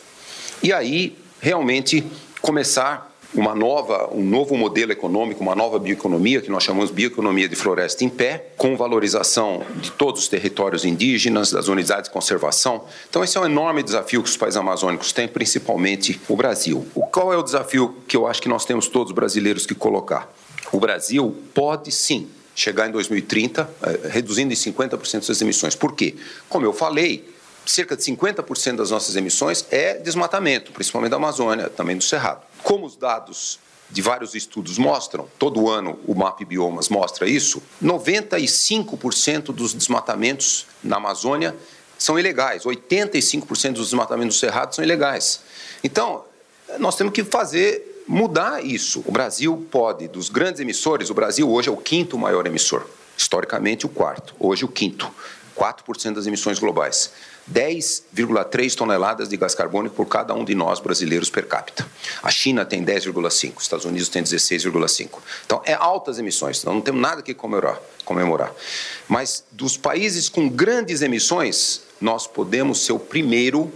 e aí realmente começar uma nova, um novo modelo econômico, uma nova bioeconomia, que nós chamamos bioeconomia de floresta em pé, com valorização de todos os territórios indígenas, das unidades de conservação. Então, esse é um enorme desafio que os países amazônicos têm, principalmente o Brasil. O, qual é o desafio que eu acho que nós temos todos brasileiros que colocar? O Brasil pode sim chegar em 2030 eh, reduzindo em 50% suas emissões. Por quê? Como eu falei, cerca de 50% das nossas emissões é desmatamento, principalmente da Amazônia, também do Cerrado. Como os dados de vários estudos mostram, todo ano o MAP Biomas mostra isso, 95% dos desmatamentos na Amazônia são ilegais, 85% dos desmatamentos do Cerrado são ilegais. Então, nós temos que fazer mudar isso. O Brasil pode, dos grandes emissores, o Brasil hoje é o quinto maior emissor, historicamente o quarto, hoje o quinto, 4% das emissões globais. 10,3 toneladas de gás carbônico por cada um de nós brasileiros per capita. A China tem 10,5, os Estados Unidos tem 16,5. Então, é altas emissões, então não temos nada que comemorar, comemorar. Mas dos países com grandes emissões, nós podemos ser o primeiro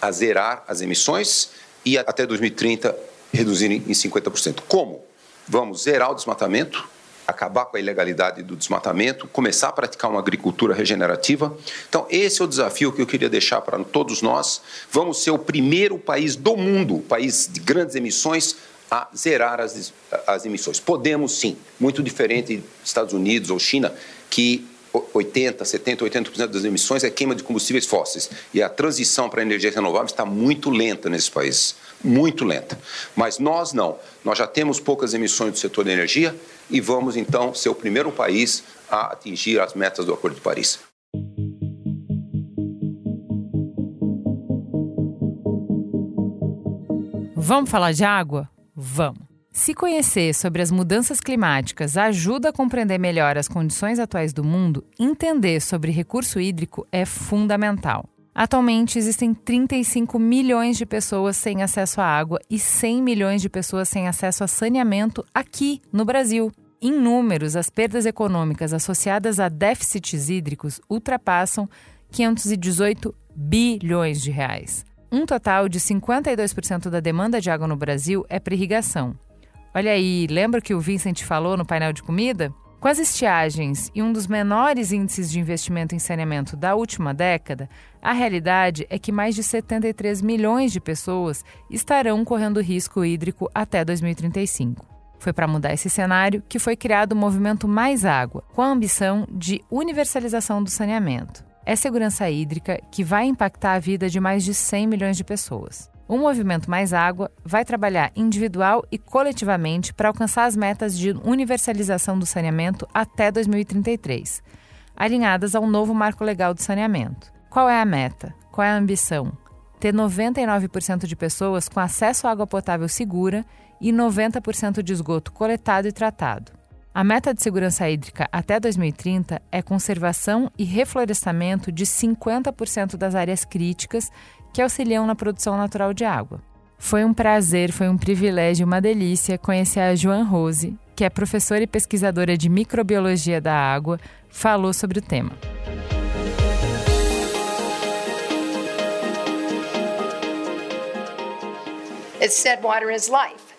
a zerar as emissões e até 2030 reduzir em 50%. Como? Vamos zerar o desmatamento, acabar com a ilegalidade do desmatamento, começar a praticar uma agricultura regenerativa. Então, esse é o desafio que eu queria deixar para todos nós. Vamos ser o primeiro país do mundo, país de grandes emissões, a zerar as, as emissões. Podemos sim, muito diferente dos Estados Unidos ou China, que 80, 70, 80% das emissões é queima de combustíveis fósseis. E a transição para energias renováveis está muito lenta nesses países, muito lenta. Mas nós não. Nós já temos poucas emissões do setor da energia e vamos então ser o primeiro país a atingir as metas do Acordo de Paris. Vamos falar de água? Vamos. Se conhecer sobre as mudanças climáticas ajuda a compreender melhor as condições atuais do mundo, entender sobre recurso hídrico é fundamental. Atualmente existem 35 milhões de pessoas sem acesso à água e 100 milhões de pessoas sem acesso a saneamento aqui no Brasil. Em números, as perdas econômicas associadas a déficits hídricos ultrapassam 518 bilhões de reais. Um total de 52% da demanda de água no Brasil é para irrigação. Olha aí, lembra que o Vincent falou no painel de comida? Com as estiagens e um dos menores índices de investimento em saneamento da última década, a realidade é que mais de 73 milhões de pessoas estarão correndo risco hídrico até 2035. Foi para mudar esse cenário que foi criado o movimento Mais Água, com a ambição de universalização do saneamento. É segurança hídrica que vai impactar a vida de mais de 100 milhões de pessoas. O Movimento Mais Água vai trabalhar individual e coletivamente para alcançar as metas de universalização do saneamento até 2033, alinhadas ao novo marco legal do saneamento. Qual é a meta? Qual é a ambição? Ter 99% de pessoas com acesso à água potável segura e 90% de esgoto coletado e tratado. A meta de segurança hídrica até 2030 é conservação e reflorestamento de 50% das áreas críticas que auxiliam na produção natural de água. Foi um prazer, foi um privilégio, uma delícia conhecer a Joan Rose, que é professora e pesquisadora de microbiologia da água, falou sobre o tema. It's said water is life.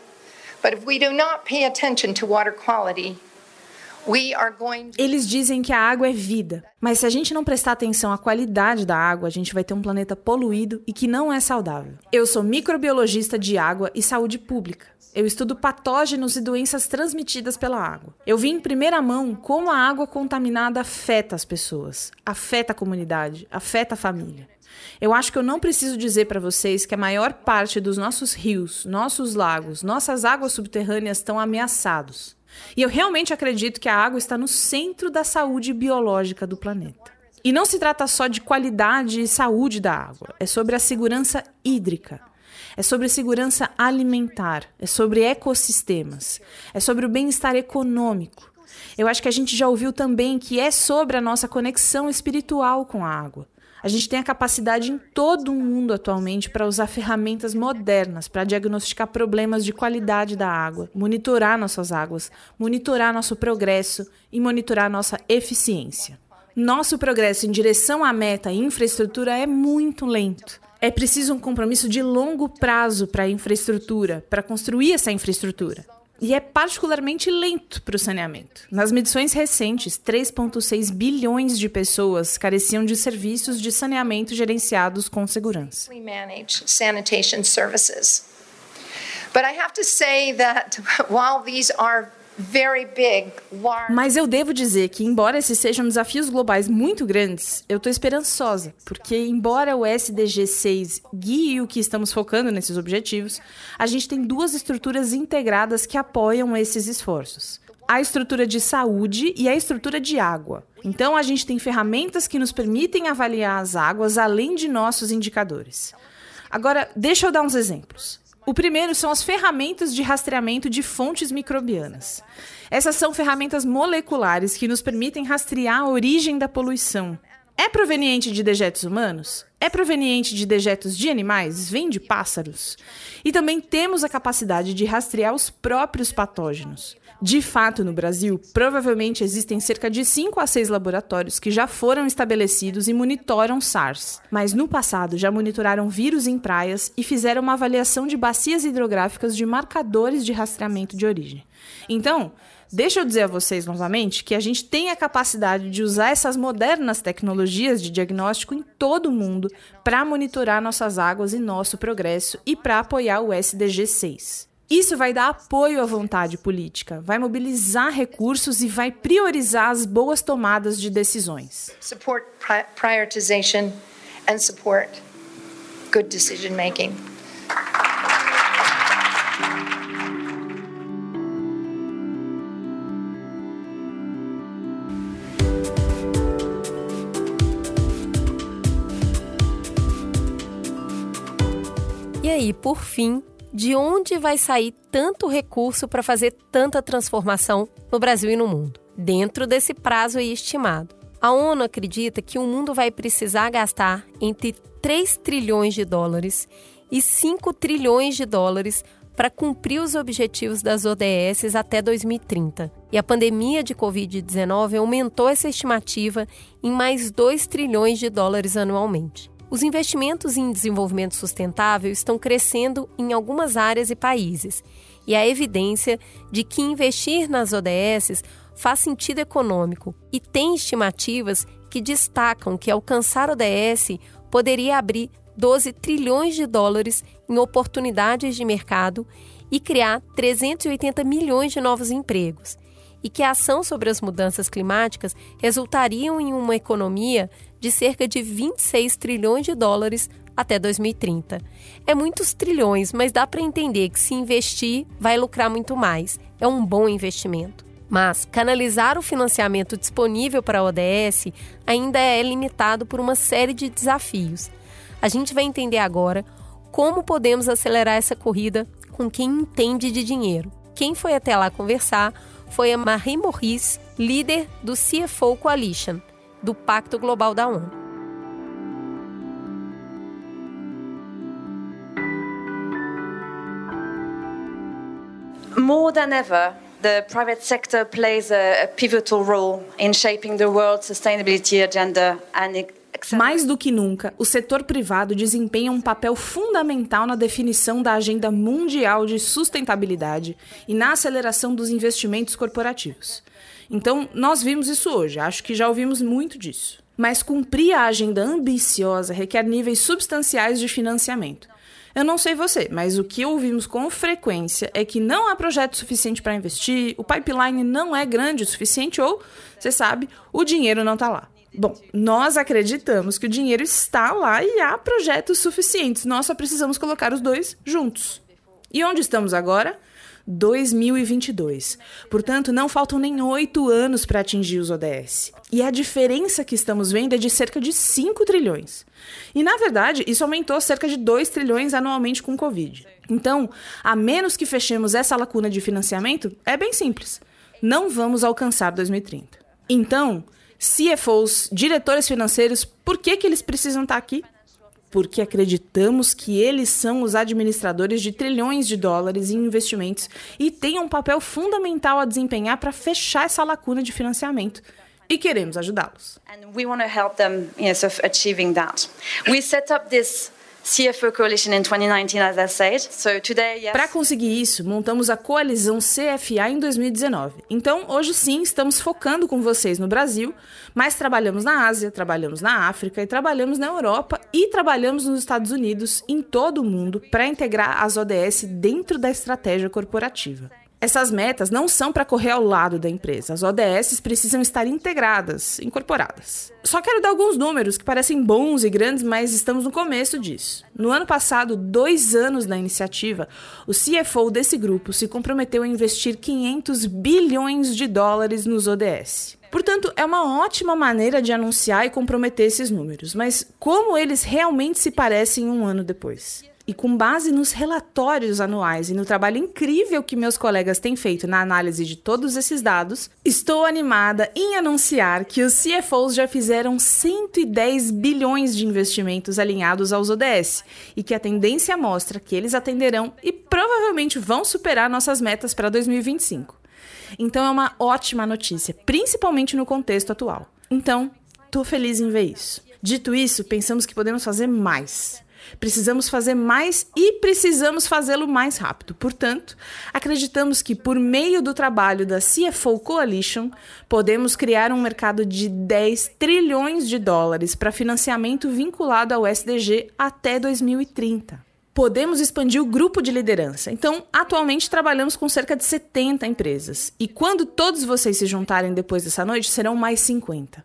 But if we do not pay attention to water quality, eles dizem que a água é vida, mas se a gente não prestar atenção à qualidade da água, a gente vai ter um planeta poluído e que não é saudável. Eu sou microbiologista de água e saúde pública. Eu estudo patógenos e doenças transmitidas pela água. Eu vi em primeira mão como a água contaminada afeta as pessoas, afeta a comunidade, afeta a família. Eu acho que eu não preciso dizer para vocês que a maior parte dos nossos rios, nossos lagos, nossas águas subterrâneas estão ameaçados. E eu realmente acredito que a água está no centro da saúde biológica do planeta. E não se trata só de qualidade e saúde da água, é sobre a segurança hídrica. É sobre segurança alimentar, é sobre ecossistemas, é sobre o bem-estar econômico. Eu acho que a gente já ouviu também que é sobre a nossa conexão espiritual com a água. A gente tem a capacidade em todo o mundo atualmente para usar ferramentas modernas para diagnosticar problemas de qualidade da água, monitorar nossas águas, monitorar nosso progresso e monitorar nossa eficiência. Nosso progresso em direção à meta e infraestrutura é muito lento. É preciso um compromisso de longo prazo para a infraestrutura, para construir essa infraestrutura e é particularmente lento para o saneamento. Nas medições recentes, 3,6 bilhões de pessoas careciam de serviços de saneamento gerenciados com segurança. But I have to say that while these are. Mas eu devo dizer que, embora esses sejam desafios globais muito grandes, eu estou esperançosa, porque, embora o SDG 6 guie o que estamos focando nesses objetivos, a gente tem duas estruturas integradas que apoiam esses esforços. A estrutura de saúde e a estrutura de água. Então, a gente tem ferramentas que nos permitem avaliar as águas além de nossos indicadores. Agora, deixa eu dar uns exemplos. O primeiro são as ferramentas de rastreamento de fontes microbianas. Essas são ferramentas moleculares que nos permitem rastrear a origem da poluição. É proveniente de dejetos humanos? É proveniente de dejetos de animais? Vem de pássaros? E também temos a capacidade de rastrear os próprios patógenos. De fato, no Brasil, provavelmente existem cerca de 5 a 6 laboratórios que já foram estabelecidos e monitoram SARS, mas no passado já monitoraram vírus em praias e fizeram uma avaliação de bacias hidrográficas de marcadores de rastreamento de origem. Então, Deixa eu dizer a vocês novamente que a gente tem a capacidade de usar essas modernas tecnologias de diagnóstico em todo o mundo para monitorar nossas águas e nosso progresso e para apoiar o SDG 6. Isso vai dar apoio à vontade política, vai mobilizar recursos e vai priorizar as boas tomadas de decisões. Support prioritization and support good decision making. Aí, por fim, de onde vai sair tanto recurso para fazer tanta transformação no Brasil e no mundo, dentro desse prazo estimado. A ONU acredita que o mundo vai precisar gastar entre 3 trilhões de dólares e 5 trilhões de dólares para cumprir os objetivos das ODS até 2030. E a pandemia de Covid-19 aumentou essa estimativa em mais 2 trilhões de dólares anualmente. Os investimentos em desenvolvimento sustentável estão crescendo em algumas áreas e países, e há evidência de que investir nas ODS faz sentido econômico e tem estimativas que destacam que alcançar ODS poderia abrir 12 trilhões de dólares em oportunidades de mercado e criar 380 milhões de novos empregos, e que a ação sobre as mudanças climáticas resultariam em uma economia de cerca de 26 trilhões de dólares até 2030. É muitos trilhões, mas dá para entender que se investir vai lucrar muito mais. É um bom investimento. Mas canalizar o financiamento disponível para a ODS ainda é limitado por uma série de desafios. A gente vai entender agora como podemos acelerar essa corrida com quem entende de dinheiro. Quem foi até lá conversar foi a Marie Maurice, líder do CFO Coalition do Pacto Global da ONU. More than ever, the private sector plays a, a pivotal role in shaping the world sustainability agenda and mais do que nunca, o setor privado desempenha um papel fundamental na definição da agenda mundial de sustentabilidade e na aceleração dos investimentos corporativos. Então, nós vimos isso hoje, acho que já ouvimos muito disso. Mas cumprir a agenda ambiciosa requer níveis substanciais de financiamento. Eu não sei você, mas o que ouvimos com frequência é que não há projeto suficiente para investir, o pipeline não é grande o suficiente ou, você sabe, o dinheiro não está lá. Bom, nós acreditamos que o dinheiro está lá e há projetos suficientes. Nós só precisamos colocar os dois juntos. E onde estamos agora? 2022. Portanto, não faltam nem oito anos para atingir os ODS. E a diferença que estamos vendo é de cerca de 5 trilhões. E, na verdade, isso aumentou cerca de 2 trilhões anualmente com o Covid. Então, a menos que fechemos essa lacuna de financiamento, é bem simples. Não vamos alcançar 2030. Então, CFOs, diretores financeiros, por que, que eles precisam estar aqui? Porque acreditamos que eles são os administradores de trilhões de dólares em investimentos e têm um papel fundamental a desempenhar para fechar essa lacuna de financiamento. E queremos ajudá-los. And we want to help them yes, achieving that. We set up this CFO Coalition in 2019, as I said. So today, yes. Para conseguir isso, montamos a coalizão CFA em 2019. Então, hoje sim, estamos focando com vocês no Brasil, mas trabalhamos na Ásia, trabalhamos na África e trabalhamos na Europa e trabalhamos nos Estados Unidos, em todo o mundo, para integrar as ODS dentro da estratégia corporativa. Essas metas não são para correr ao lado da empresa. As ODS precisam estar integradas, incorporadas. Só quero dar alguns números que parecem bons e grandes, mas estamos no começo disso. No ano passado, dois anos da iniciativa, o CFO desse grupo se comprometeu a investir 500 bilhões de dólares nos ODS. Portanto, é uma ótima maneira de anunciar e comprometer esses números, mas como eles realmente se parecem um ano depois? E com base nos relatórios anuais e no trabalho incrível que meus colegas têm feito na análise de todos esses dados, estou animada em anunciar que os CFOs já fizeram 110 bilhões de investimentos alinhados aos ODS e que a tendência mostra que eles atenderão e provavelmente vão superar nossas metas para 2025. Então é uma ótima notícia, principalmente no contexto atual. Então, estou feliz em ver isso. Dito isso, pensamos que podemos fazer mais. Precisamos fazer mais e precisamos fazê-lo mais rápido. Portanto, acreditamos que, por meio do trabalho da CFO Coalition, podemos criar um mercado de 10 trilhões de dólares para financiamento vinculado ao SDG até 2030 podemos expandir o grupo de liderança. Então, atualmente trabalhamos com cerca de 70 empresas. E quando todos vocês se juntarem depois dessa noite, serão mais 50.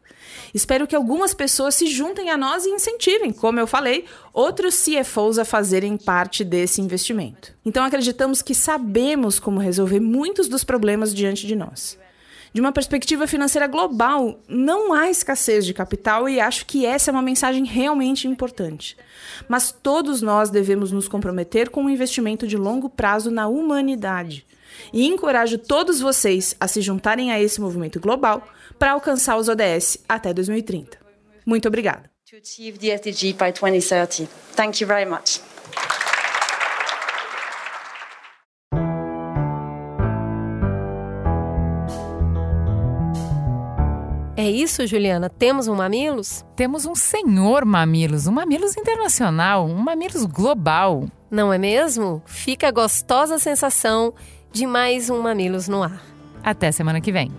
Espero que algumas pessoas se juntem a nós e incentivem, como eu falei, outros CFOs a fazerem parte desse investimento. Então, acreditamos que sabemos como resolver muitos dos problemas diante de nós. De uma perspectiva financeira global, não há escassez de capital e acho que essa é uma mensagem realmente importante. Mas todos nós devemos nos comprometer com um investimento de longo prazo na humanidade. E encorajo todos vocês a se juntarem a esse movimento global para alcançar os ODS até 2030. Muito obrigada. To achieve the SDG by 2030. Thank you very much. É isso, Juliana? Temos um Mamilos? Temos um senhor Mamilos, um Mamilos internacional, um Mamilos global. Não é mesmo? Fica a gostosa sensação de mais um Mamilos no ar. Até semana que vem.